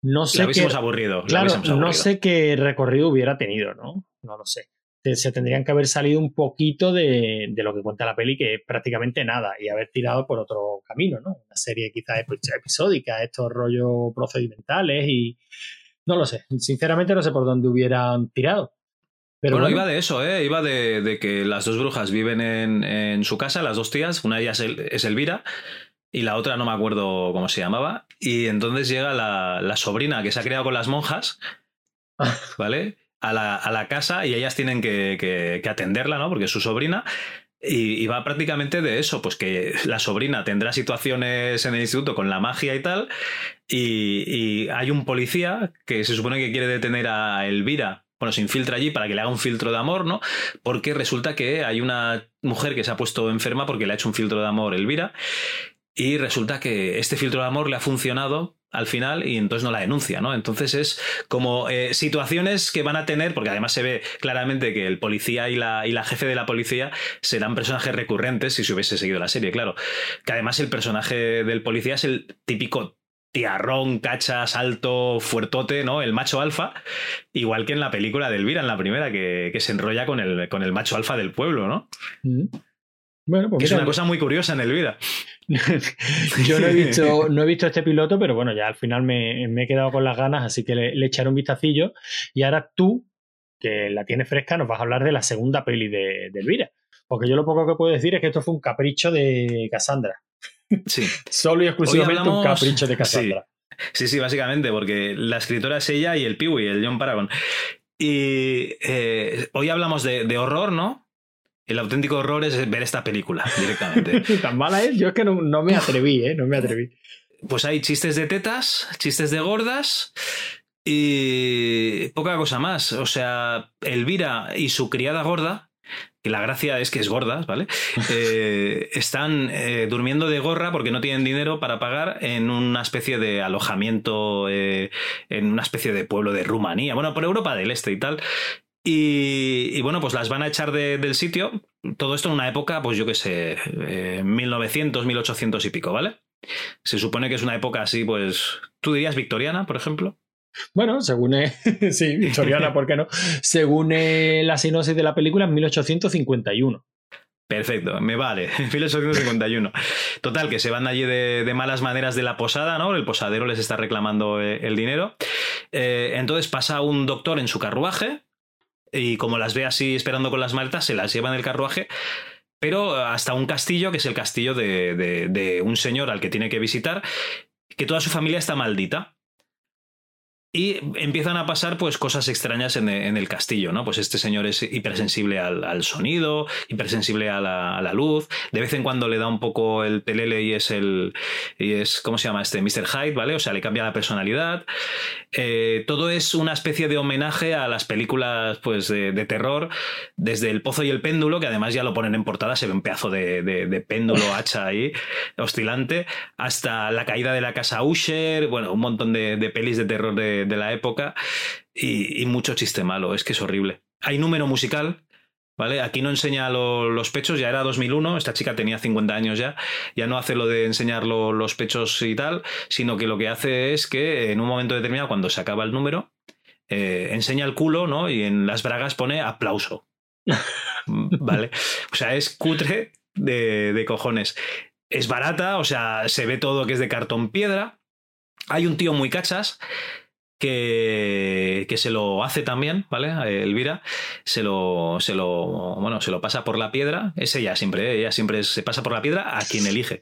no La sé qué, hubiésemos aburrido. la claro, hubiésemos no sé qué recorrido hubiera tenido, ¿no? No lo sé. Se tendrían que haber salido un poquito de, de lo que cuenta la peli, que es prácticamente nada, y haber tirado por otro camino, ¿no? Una serie quizás epi- episódica, estos rollos procedimentales y no lo sé. Sinceramente no sé por dónde hubieran tirado. Pero bueno, bueno, iba de eso, ¿eh? Iba de, de que las dos brujas viven en, en su casa, las dos tías, una de ellas es, Elvira y la otra no me acuerdo cómo se llamaba, y entonces llega la, la sobrina que se ha criado con las monjas, [laughs] ¿vale? A la, a la casa y ellas tienen que, que- que atenderla, ¿no? Porque es su sobrina. Y, y va prácticamente de eso, pues que la sobrina tendrá situaciones en el instituto con la magia y tal, y, y hay un policía que se supone que quiere detener a Elvira, bueno, se infiltra allí para que le haga un filtro de amor, ¿no? Porque resulta que hay una mujer que se ha puesto enferma porque le ha hecho un filtro de amor Elvira, y resulta que este filtro de amor le ha funcionado al final y entonces no la denuncia, ¿no? Entonces es como eh, situaciones que van a tener, porque además se ve claramente que el policía y la, y la jefe de la policía serán personajes recurrentes si se hubiese seguido la serie, claro. Que además el personaje del policía es el típico tiarrón, cachas, alto, fuertote, ¿no? El macho alfa, igual que en la película de Elvira, en la primera, que, que se enrolla con el, con el macho alfa del pueblo, ¿no? Mm. Bueno, pues Que es una cosa muy curiosa en Elvira. [laughs] Yo no he [laughs] visto, no he visto este piloto, pero bueno, ya al final me, me he quedado con las ganas, así que le, le echaré un vistacillo. Y ahora tú, que la tienes fresca, nos vas a hablar de la segunda peli de, de Elvira. Porque yo lo poco que puedo decir es que esto fue un capricho de Cassandra. Sí. [laughs] Solo y exclusivamente un hablamos- capricho de Cassandra. Sí, sí, básicamente, porque la escritora es ella y el Peewee, el John Paragon. Y eh, hoy hablamos de, de horror, ¿no? El auténtico horror es ver esta película directamente. [laughs] Tan mala es, yo es que no, no me atreví, ¿eh? No me atreví. Pues hay chistes de tetas, chistes de gordas y poca cosa más. O sea, Elvira y su criada gorda, que la gracia es que es gorda, ¿vale? Eh, están eh, durmiendo de gorra porque no tienen dinero para pagar en una especie de alojamiento, eh, en una especie de pueblo de Rumanía, bueno, por Europa del Este y tal. Y, y bueno, pues las van a echar de- del sitio. Todo esto en una época, pues yo qué sé, eh, 1900, 1800 y pico, ¿vale? Se supone que es una época así, pues, tú dirías victoriana, por ejemplo. Bueno, según eh, [laughs] sí, Victoriana, ¿por qué no? Según eh, la sinopsis de la película, en 1851. Perfecto, me vale. [laughs] 1851. Total, que se van allí de, malas maneras de la posada, ¿no? El posadero les está reclamando eh, el dinero. Entonces pasa un doctor en su carruaje y como las ve así esperando con las maletas, se las lleva en el carruaje, pero hasta un castillo, que es el castillo de un señor al que tiene que visitar, que toda su familia está maldita. Y empiezan a pasar pues cosas extrañas en, el castillo, ¿no? Pues este señor es hipersensible al, sonido, hipersensible a la, a la, luz, de vez en cuando le da un poco el telele y es el... y es, ¿cómo se llama este? Mr. Hyde, ¿vale? O sea, le cambia la personalidad. Eh, todo es una especie de homenaje a las películas pues de, terror, desde El Pozo y el Péndulo, que además ya lo ponen en portada, se ve un pedazo de, péndulo hacha ahí, oscilante, hasta La caída de la casa Usher, bueno, un montón de, pelis de terror de de, la época y, mucho chiste malo, es que es horrible. Hay número musical, ¿vale? Aquí no enseña los pechos, ya era 2001, esta chica tenía 50 años ya, ya no hace lo de enseñar los pechos y tal, sino que lo que hace es que en un momento determinado, cuando se acaba el número, eh, enseña el culo, ¿no? Y en las bragas pone aplauso. [laughs] ¿Vale? O sea, es cutre de, de cojones. Es barata, o sea, se ve todo que es de cartón piedra. Hay un tío muy cachas que, se lo hace también, ¿vale? Elvira se lo, se lo, bueno, se lo pasa por la piedra. Es ella siempre, ¿eh? ella siempre se pasa por la piedra a quien elige.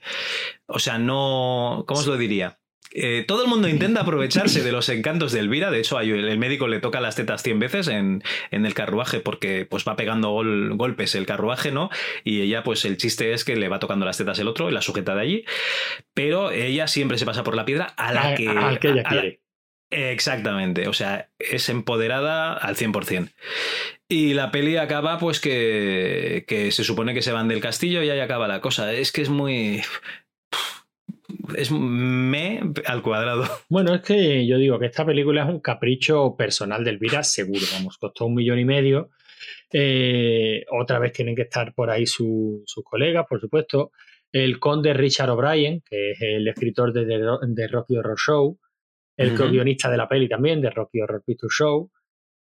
O sea, no, ¿cómo os lo diría? Eh, todo el mundo intenta aprovecharse de los encantos de Elvira. De hecho, el médico le toca las tetas 100 veces en, el carruaje porque pues va pegando golpes el carruaje, ¿no? Y ella, pues el chiste es que le va tocando las tetas el otro y la sujeta de allí. Pero ella siempre se pasa por la piedra a la que, ella quiere. Exactamente, o sea, es empoderada al 100%. Y la peli acaba pues que, que se supone que se van del castillo y ahí acaba la cosa. Es que es muy... Es me al cuadrado. Bueno, es que yo digo que esta película es un capricho personal del Elvira, seguro, vamos, costó un millón y medio. Eh, otra vez tienen que estar por ahí sus colegas, por supuesto. El conde Richard O'Brien, que es el escritor de, de Rocky Horror Show, el guionista de la peli también, de Rocky Horror Picture Show.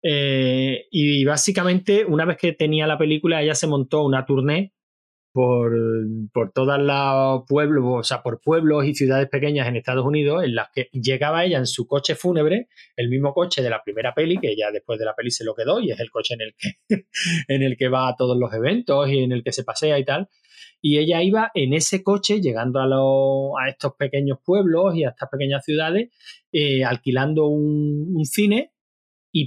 Eh, y básicamente, una vez que tenía la película, ella se montó una tournée por, por todas las pueblos, o sea, por pueblos y ciudades pequeñas en Estados Unidos, en las que llegaba ella en su coche fúnebre, el mismo coche de la primera peli, que ella después de la peli se lo quedó, y es el coche en el que, [laughs] en el que va a todos los eventos y en el que se pasea y tal. Y ella iba en ese coche llegando a, estos pequeños pueblos y a estas pequeñas ciudades, eh, alquilando un, cine y,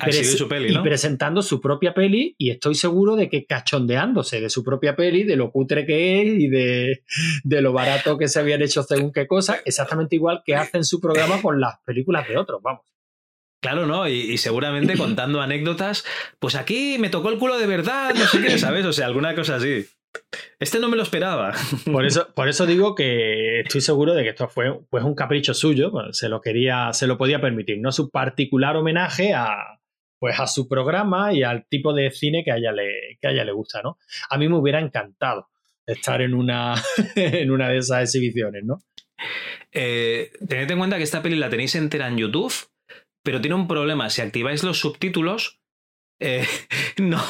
presentando su propia peli y estoy seguro de que cachondeándose de su propia peli, de lo cutre que es y de, lo barato que se habían hecho según qué cosa, exactamente igual que hacen su programa con las películas de otros, vamos. Claro, ¿no? Y, y, seguramente contando anécdotas, pues aquí me tocó el culo de verdad, no sé qué, ¿sabes? O sea, alguna cosa así. Este no me lo esperaba. Por eso, [laughs] por eso digo que estoy seguro de que esto fue pues, un capricho suyo, se lo quería, se lo podía permitir, no su particular homenaje a, pues, a su programa y al tipo de cine que a ella le, que a le gusta, ¿no? A mí me hubiera encantado estar en una, [laughs] en una de esas exhibiciones, ¿no? Eh, tened en cuenta que esta peli la tenéis entera en YouTube, pero tiene un problema. Si activáis los subtítulos, eh, [laughs] no,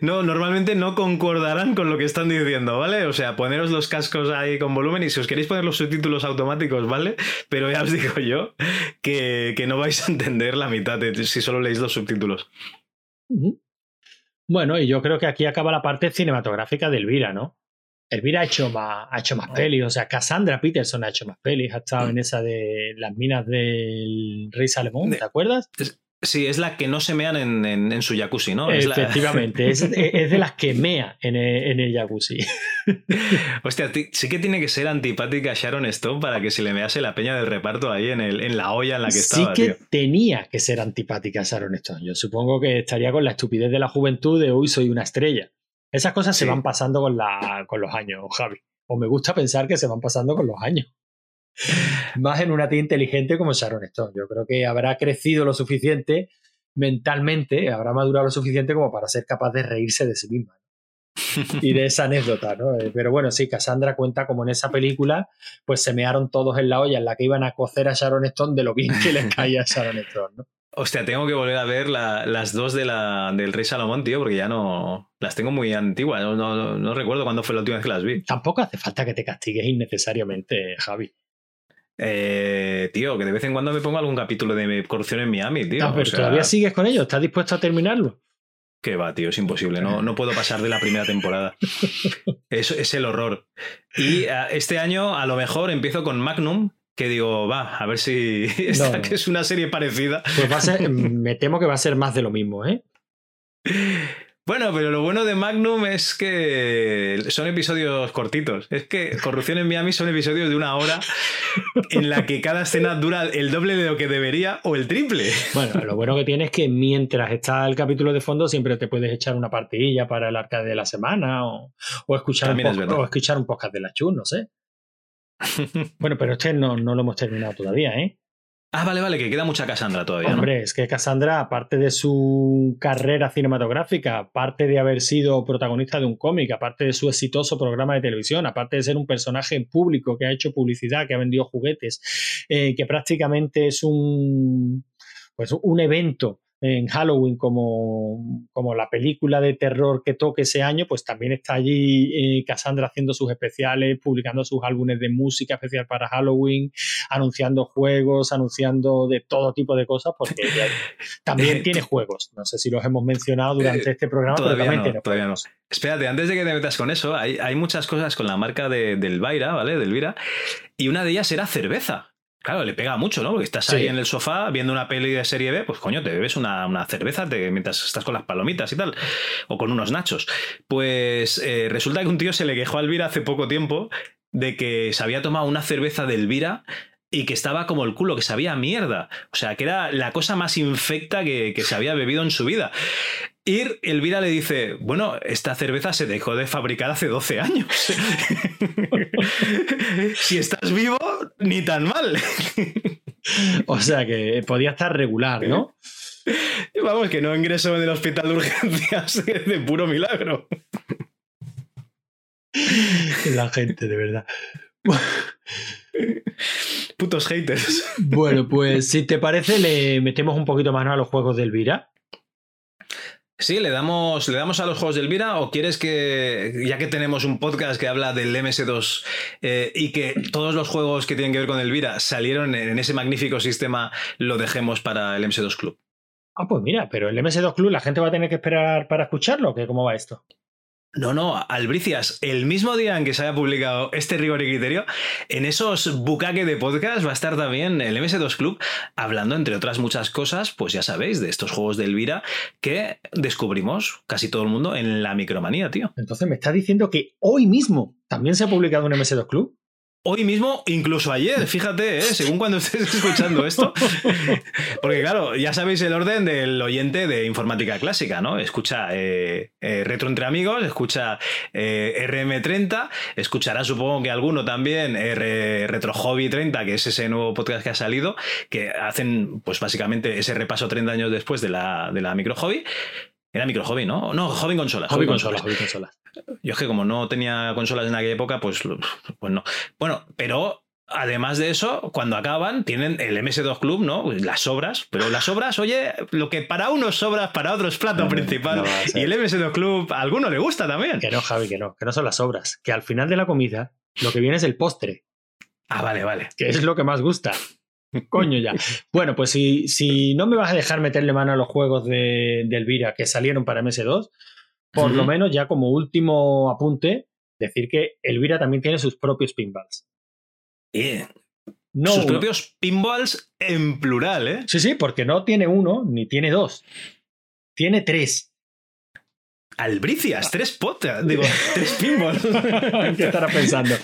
no, normalmente no concordarán con lo que están diciendo, ¿vale? O sea, poneros los cascos ahí con volumen y si os queréis poner los subtítulos automáticos, ¿vale? Pero ya os digo yo que, no vais a entender la mitad si solo leéis los subtítulos. Bueno, y yo creo que aquí acaba la parte cinematográfica de Elvira, ¿no? Elvira ha hecho más, ha hecho más pelis, o sea, Cassandra Peterson ha hecho más pelis, ha estado en esa de las minas del Rey Salomón, ¿te acuerdas? Sí, es la que no se mean en, su jacuzzi, ¿no? Efectivamente, [laughs] es, de las que mea en el, jacuzzi. [laughs] Hostia, sí que tiene que ser antipática Sharon Stone para que se le mease la peña del reparto ahí en, el, en la olla en la que estaba. Sí que tenía que ser antipática Sharon Stone. Yo supongo que estaría con la estupidez de la juventud de hoy soy una estrella. Esas cosas se van pasando con, la, con los años, Javi. O me gusta pensar que se van pasando con los años más en una tía inteligente como Sharon Stone. Yo creo que habrá crecido lo suficiente mentalmente, habrá madurado lo suficiente como para ser capaz de reírse de sí misma. [laughs] y de esa anécdota, ¿no? Eh, pero bueno, sí, Cassandra cuenta como en esa película, pues se mearon todos en la olla en la que iban a cocer a Sharon Stone de lo bien que les caía a [laughs] Sharon Stone, ¿no? Hostia, tengo que volver a ver las dos de la, del Rey Salomón, tío, porque ya no. Las tengo muy antiguas. No, no recuerdo cuándo fue la última vez que las vi. Tampoco hace falta que te castigues innecesariamente, Javi. Eh, tío, que de vez en cuando me pongo algún capítulo de corrupción en Miami, tío. Ah, pero todavía sigues con ello, ¿estás dispuesto a terminarlo? Que va, tío, es imposible. No, no puedo pasar de la primera temporada. [laughs] Eso es el horror. Y ah, este año, a lo mejor, empiezo con Magnum, que digo, va, a ver si [laughs] esta que es una serie parecida. Pues va a ser, me temo que va a ser más de lo mismo, ¿eh? [laughs] Bueno, pero lo bueno de Magnum es que son episodios cortitos. Es que Corrupción en Miami son episodios de una hora en la que cada escena dura el doble de lo que debería o el triple. Bueno, lo bueno que tiene es que mientras está el capítulo de fondo siempre te puedes echar una partidilla para el arcade de la semana o, escuchar, un o escuchar un podcast de la Chun, no sé. [laughs] bueno, pero este no, no lo hemos terminado todavía, ¿eh? Ah, vale, vale, que queda mucha Cassandra todavía. Hombre, es que Cassandra, aparte de su carrera cinematográfica, aparte de haber sido protagonista de un cómic, aparte de su exitoso programa de televisión, aparte de ser un personaje público que ha hecho publicidad, que ha vendido juguetes, eh, que prácticamente es un, pues, un evento en Halloween como, como, la película de terror que toque ese año, pues también está allí eh, Cassandra haciendo sus especiales, publicando sus álbumes de música especial para Halloween, anunciando juegos, anunciando de todo tipo de cosas, porque [laughs] también [laughs] tiene juegos. No sé si los hemos mencionado durante eh, este programa, pero también tiene todavía Espérate, antes de que te metas con eso, hay, hay muchas cosas con la marca de, del Vaira, ¿vale? Del Vira, y una de ellas era cerveza. Claro, le pega mucho, ¿no? Porque estás ahí en el sofá viendo una peli de serie B, pues coño, te bebes una, cerveza mientras estás con las palomitas y tal, o con unos nachos. Pues eh, resulta que un tío se le quejó a Elvira hace poco tiempo de que se había tomado una cerveza de Elvira y que estaba como el culo, que sabía mierda. O sea, que era la cosa más infecta que, que se había bebido en su vida. Y Elvira le dice, bueno, esta cerveza se dejó de fabricar hace 12 años. [laughs] si estás vivo, ni tan mal. o sea que podía estar regular, ¿no? Vamos, que no ingreso en el hospital de urgencias de puro milagro. La gente, de verdad. Putos haters. Bueno, pues si te parece, le metemos un poquito más a los juegos de Elvira. Sí, le damos, le damos a los juegos de Elvira o quieres que, ya que tenemos un podcast que habla del MS2 eh, y que todos los juegos que tienen que ver con Elvira salieron en ese magnífico sistema, lo dejemos para el MS2 Club. Ah, pues mira, pero el MS2 Club la gente va a tener que esperar para escucharlo, ¿qué? ¿cómo va esto? No, no, Albricias, el mismo día en que se haya publicado este rigor y criterio, en esos bucaque de podcast va a estar también el MS2 Club hablando, entre otras muchas cosas, pues ya sabéis, de estos juegos de Elvira que descubrimos casi todo el mundo en la micromanía, tío. Entonces me está diciendo que hoy mismo también se ha publicado un MS2 Club. Hoy mismo, incluso ayer, fíjate, ¿eh? según cuando estés [laughs] escuchando esto. Porque claro, ya sabéis el orden del oyente de informática clásica, ¿no? Escucha eh, eh, Retro entre amigos, escucha RM30, escuchará supongo que alguno también Retro Hobby 30, que es ese nuevo podcast que ha salido, que hacen pues básicamente ese repaso 30 años después de la, de la micro hobby. Era micro hobby, ¿no? No, hobby consolas. Hobby, consolas, hobby consolas. Yo es que como no tenía consolas en aquella época, pues, pues no. Bueno, pero Además de eso, cuando acaban, tienen el MS2 Club, ¿no? Las obras, pero las obras, oye, lo que para unos sobras, para otros plato principal. y el MS2 Club, a alguno le gusta también. Que no, Javi, que no, que no son las obras. Que al final de la comida, lo que viene es el postre. Ah, vale, vale. Que es lo que más gusta. [laughs] Coño ya. Bueno, pues si, si no me vas a dejar meterle mano a los juegos de, de Elvira que salieron para MS2, por lo menos ya como último apunte, decir que Elvira también tiene sus propios pinballs. No sus propios pinballs en plural, ¿eh? Sí, sí, porque no tiene uno ni tiene dos. Tiene tres. Albricias, tres potas, digo, [laughs] tres pinballs. [laughs] ¿Qué estará pensando?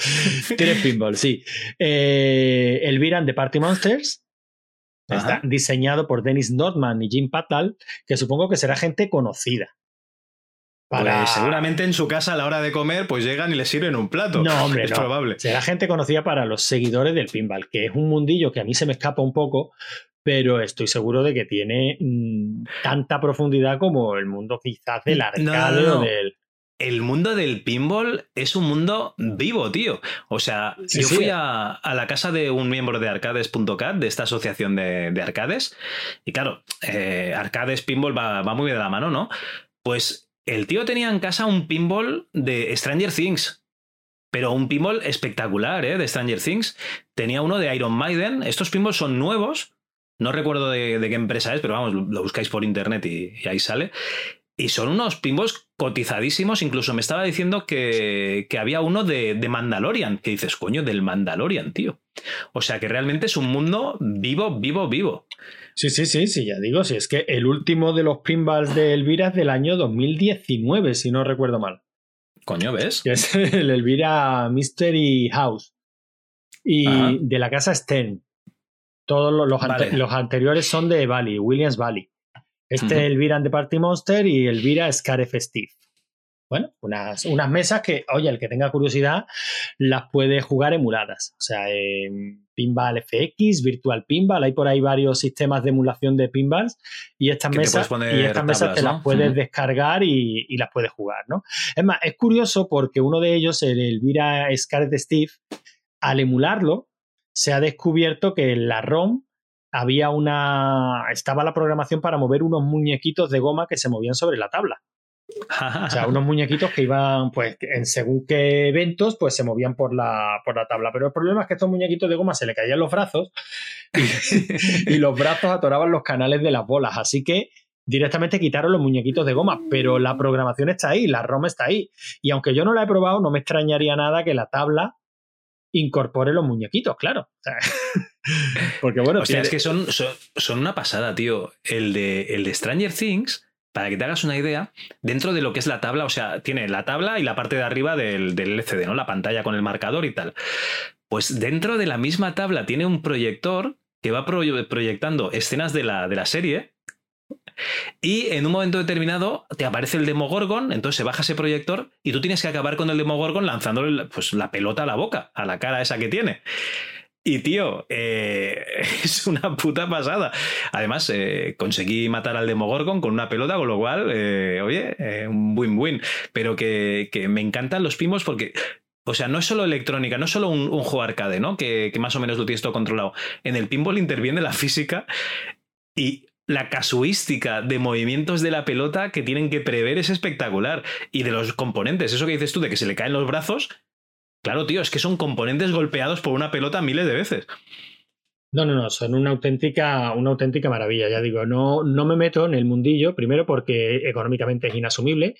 tres pinballs, sí. Eh, Elvira de Party Monsters. Está diseñado por Dennis Nordman y Jim Patal, que supongo que será gente conocida. Pues seguramente en su casa a la hora de comer, pues llegan y les sirven un plato. No, hombre, es no. probable. Será gente conocida para los seguidores del pinball, que es un mundillo que a mí se me escapa un poco, pero estoy seguro de que tiene mm, tanta profundidad como el mundo quizás del arcade o del. El mundo del pinball es un mundo vivo, tío. O sea, yo fui a, la casa de un miembro de arcades.cat, de esta asociación de, arcades, y claro, eh, arcades pinball va, va muy de la mano, ¿no? Pues el tío tenía en casa un pinball de Stranger Things. Pero un pinball espectacular, ¿eh? De Stranger Things. Tenía uno de Iron Maiden. Estos pinballs son nuevos. No recuerdo de, qué empresa es, pero vamos, lo buscáis por internet y, ahí sale. Y son unos pinballs cotizadísimos. Incluso me estaba diciendo que, que había uno de, de, Mandalorian. Que dices, coño, del Mandalorian, tío. O sea que realmente es un mundo vivo, vivo, vivo. Sí, sí, sí, sí, ya digo. Si es que el último de los pinballs de Elvira es del año 2019, si no recuerdo mal. Coño, ¿ves? Que es el Elvira Mystery House. Y Ajá. de la casa Stern. Todos los, los, vale. ante los, anteriores son de Valley, Williams Valley. Este uh -huh. Elvira de Party Monster y Elvira Scare Festive. Bueno, unas, unas mesas que, oye, el que tenga curiosidad las puede jugar emuladas. O sea, eh, Pinball FX, Virtual Pinball, hay por ahí varios sistemas de emulación de pinballs y estas mesas, y estas tablas, mesas te ¿no? las puedes descargar y, y, las puedes jugar, ¿no? Es más, es curioso porque uno de ellos, el Elvira Scarlet Steve, al emularlo, se ha descubierto que en la ROM había una. estaba la programación para mover unos muñequitos de goma que se movían sobre la tabla. o sea, unos [laughs] muñequitos que iban, pues, en según qué eventos, pues se movían por la, por la tabla. Pero el problema es que estos muñequitos de goma se le caían los brazos y, [laughs] y los brazos atoraban los canales de las bolas. Así que directamente quitaron los muñequitos de goma, pero la programación está ahí, la ROM está ahí. Y aunque yo no la he probado, no me extrañaría nada que la tabla incorpore los muñequitos, claro. [laughs] Porque bueno, o sea, es que son, son, son, una pasada, tío. El de, el de Stranger Things, para que te hagas una idea, dentro de lo que es la tabla, o sea, tiene la tabla y la parte de arriba del, del LCD, ¿no? La pantalla con el marcador y tal. Pues dentro de la misma tabla tiene un proyector que va proyectando escenas de la, de la serie y en un momento determinado te aparece el Demogorgon, entonces se baja ese proyector y tú tienes que acabar con el Demogorgon lanzándole pues, la pelota a la boca, a la cara esa que tiene. Y tío, eh, [laughs] es una puta pasada. Además, eh, conseguí matar al Demogorgon con una pelota, con lo cual, eh, oye, un win-win. Pero que, que, me encantan los pimos porque. O sea, no es solo electrónica, no es solo un, un juego arcade, ¿no? Que, que, más o menos lo tienes todo controlado. En el pinball interviene la física y la casuística de movimientos de la pelota que tienen que prever es espectacular. Y de los componentes, eso que dices tú de que se le caen los brazos, claro, tío, es que son componentes golpeados por una pelota miles de veces. No, no, no, son una auténtica, una auténtica maravilla. Ya digo, no, no me meto en el mundillo, primero porque económicamente es inasumible,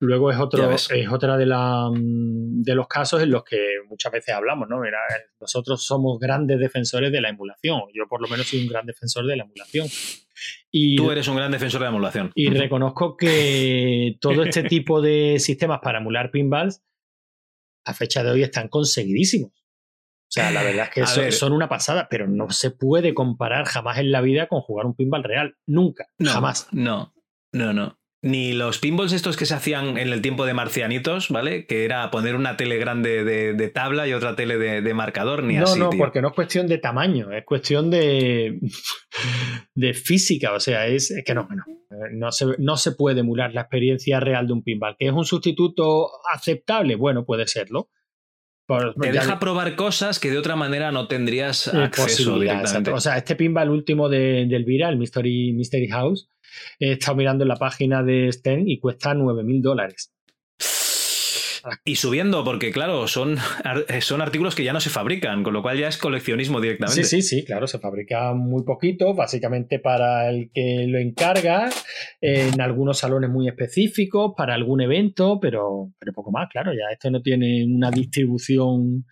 luego es otro, es otra de, la, de los casos en los que muchas veces hablamos, ¿no? Mira, nosotros somos grandes defensores de la emulación. Yo por lo menos soy un gran defensor de la emulación. Y, Tú eres un gran defensor de la emulación. Y reconozco que todo este [laughs] tipo de sistemas para emular pinballs a fecha de hoy están conseguidísimos. O sea, la verdad es que son, son, una pasada, pero no se puede comparar jamás en la vida con jugar un pinball real. Nunca. No, jamás. No, no, no. Ni los pinballs estos que se hacían en el tiempo de Marcianitos, ¿vale? Que era poner una tele grande de, de tabla y otra tele de, de marcador, ni no, así. No, no, porque no es cuestión de tamaño, es cuestión de, de física. O sea, es, es que no, no, no se, no se puede emular la experiencia real de un pinball. ¿Que es un sustituto aceptable? Bueno, puede serlo por, te deja probar cosas que de otra manera no tendrías eh, acceso directamente. O sea, este pinball último de, de Elvira, el Mystery, Mystery House, he estado mirando en la página de Sten y cuesta 9.000 dólares. Y subiendo, porque claro, son, son artículos que ya no se fabrican, con lo cual ya es coleccionismo directamente. Sí, sí, sí, claro, se fabrica muy poquito, básicamente para el que lo encarga, en algunos salones muy específicos, para algún evento, pero, pero poco más, claro, ya esto no tiene una distribución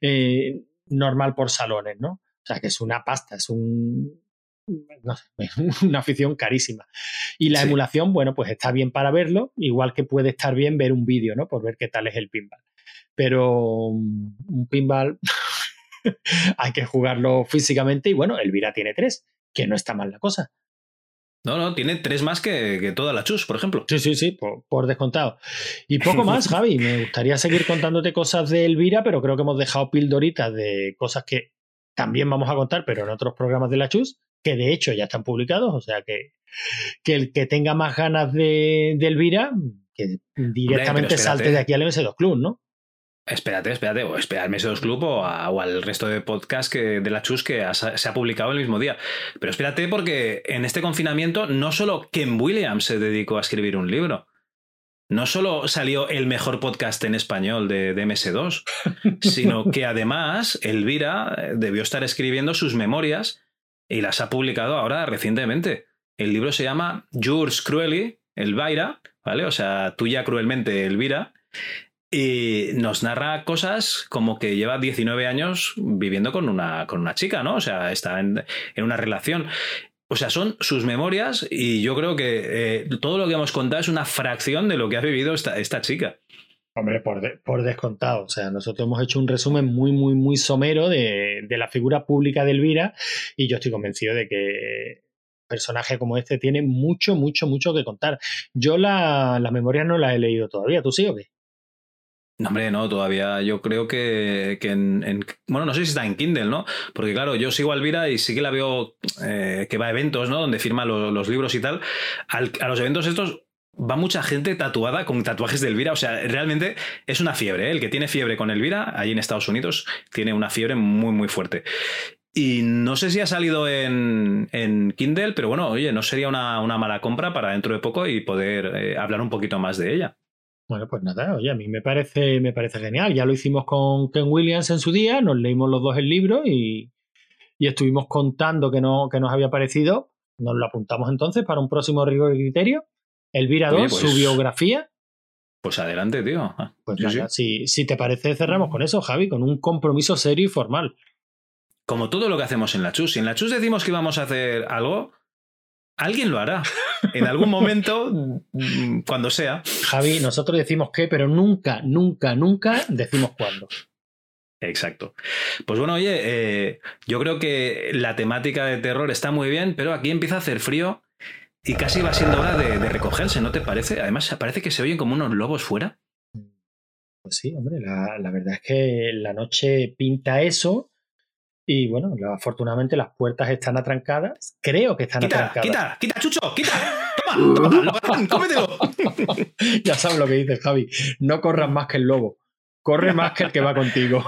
eh, normal por salones, ¿no? O sea, que es una pasta, es un, no sé, [laughs] una afición carísima. Y la sí. emulación, bueno, pues está bien para verlo, igual que puede estar bien ver un vídeo, ¿no? Por ver qué tal es el pinball. Pero un pinball [laughs] hay que jugarlo físicamente y bueno, Elvira tiene tres, que no está mal la cosa. No, no, tiene tres más que, que, toda la chus, por ejemplo. Sí, sí, sí, por, por, descontado. Y poco más, [laughs] Javi. Me gustaría seguir contándote cosas de Elvira, pero creo que hemos dejado pildoritas de cosas que también vamos a contar, pero en otros programas de la chus que de hecho ya están publicados, o sea que, que el que tenga más ganas de, de Elvira, que directamente Hombre, salte de aquí al MS2 Club, ¿no? Espérate, espérate, o espera al MS2 Club o, a, o, al resto de podcast que, de la Chus que ha, se ha publicado el mismo día. Pero espérate porque en este confinamiento no solo Ken Williams se dedicó a escribir un libro, no solo salió el mejor podcast en español de, de MS2, [laughs] sino que además Elvira debió estar escribiendo sus memorias y las ha publicado ahora recientemente. El libro se llama Yours Cruelly, Elvira, ¿vale? O sea, tuya cruelmente, Elvira. Y nos narra cosas como que lleva 19 años viviendo con una, con una chica, ¿no? O sea, está en, una relación. O sea, son sus memorias y yo creo que eh, todo lo que hemos contado es una fracción de lo que ha vivido esta, esta chica. Hombre, por, descontado. O sea, nosotros hemos hecho un resumen muy, muy, muy somero de, la figura pública de Elvira y yo estoy convencido de que personaje como este tiene mucho, mucho, mucho que contar. Yo la, las memorias no las he leído todavía. ¿Tú sí o qué? No, hombre, no, todavía yo creo que, en, Bueno, no sé si está en Kindle, ¿no? Porque claro, yo sigo a Elvira y sí que la veo eh, que va a eventos, ¿no? Donde firma los libros y tal. a los eventos estos va mucha gente tatuada con tatuajes de Elvira. O sea, realmente es una fiebre. ¿eh? El que tiene fiebre con Elvira, allí en Estados Unidos, tiene una fiebre muy, muy fuerte. Y no sé si ha salido en, Kindle, pero bueno, oye, no sería una, mala compra para dentro de poco y poder eh, hablar un poquito más de ella. Bueno, pues nada, oye, a mí me parece, me parece genial. Ya lo hicimos con Ken Williams en su día, nos leímos los dos el libro y, estuvimos contando que, no, que nos había parecido. Nos lo apuntamos entonces para un próximo rigor y criterio. Elvira 2, su pues biografía. Pues adelante, tío. Ah, pues Si, si te parece, cerramos con eso, Javi, con un compromiso serio y formal. Como todo lo que hacemos en la Chus. Si en la Chus decimos que íbamos a hacer algo, alguien lo hará. En algún [laughs] momento, cuando sea. Javi, nosotros decimos qué, pero nunca, nunca, nunca decimos cuándo. Exacto. Pues bueno, oye, eh, yo creo que la temática de terror está muy bien, pero aquí empieza a hacer frío y casi va siendo hora de, recogerse, ¿no te parece? Además, parece que se oyen como unos lobos fuera. Pues sí, hombre, la, verdad es que la noche pinta eso. Y bueno, afortunadamente las puertas están atrancadas. Creo que están atrancadas. Quita, quita, Chucho, quita. Toma, [laughs] toma, cómetelo. [laughs] ya sabes lo que dices, Javi. No corras más que el lobo. Corre más que el que va contigo.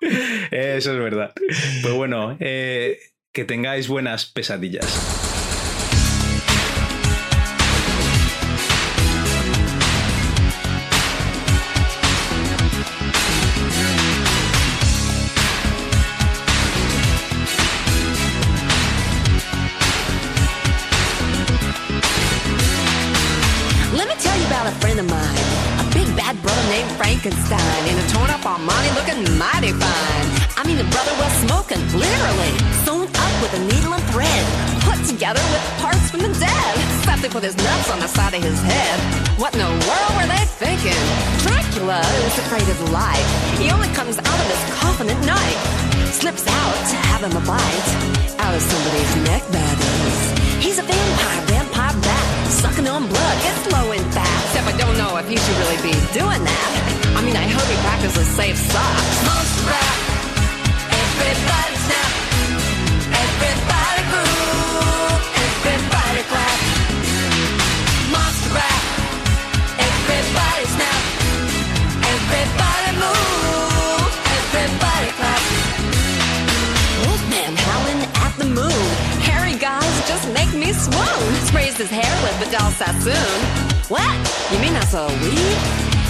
[laughs] Eso es verdad. Pues bueno, eh, que tengáis buenas pesadillas. With his nuts on the side of his head. What in the world were they thinking? Dracula is afraid of life. He only comes out of his coffin at night. Slips out to have him a bite. Out of somebody's neck, that is. He's a vampire, vampire bat. Sucking on blood, it's slow and fast. Except I don't know if he should really be doing that. I mean, I hope he practices safe socks. Rap. Everybody his hair with Vidal Sassoon. What? You mean that's a weed?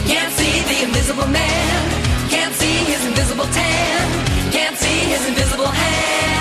Can't see the invisible man. Can't see his invisible tan. Can't see his invisible hand.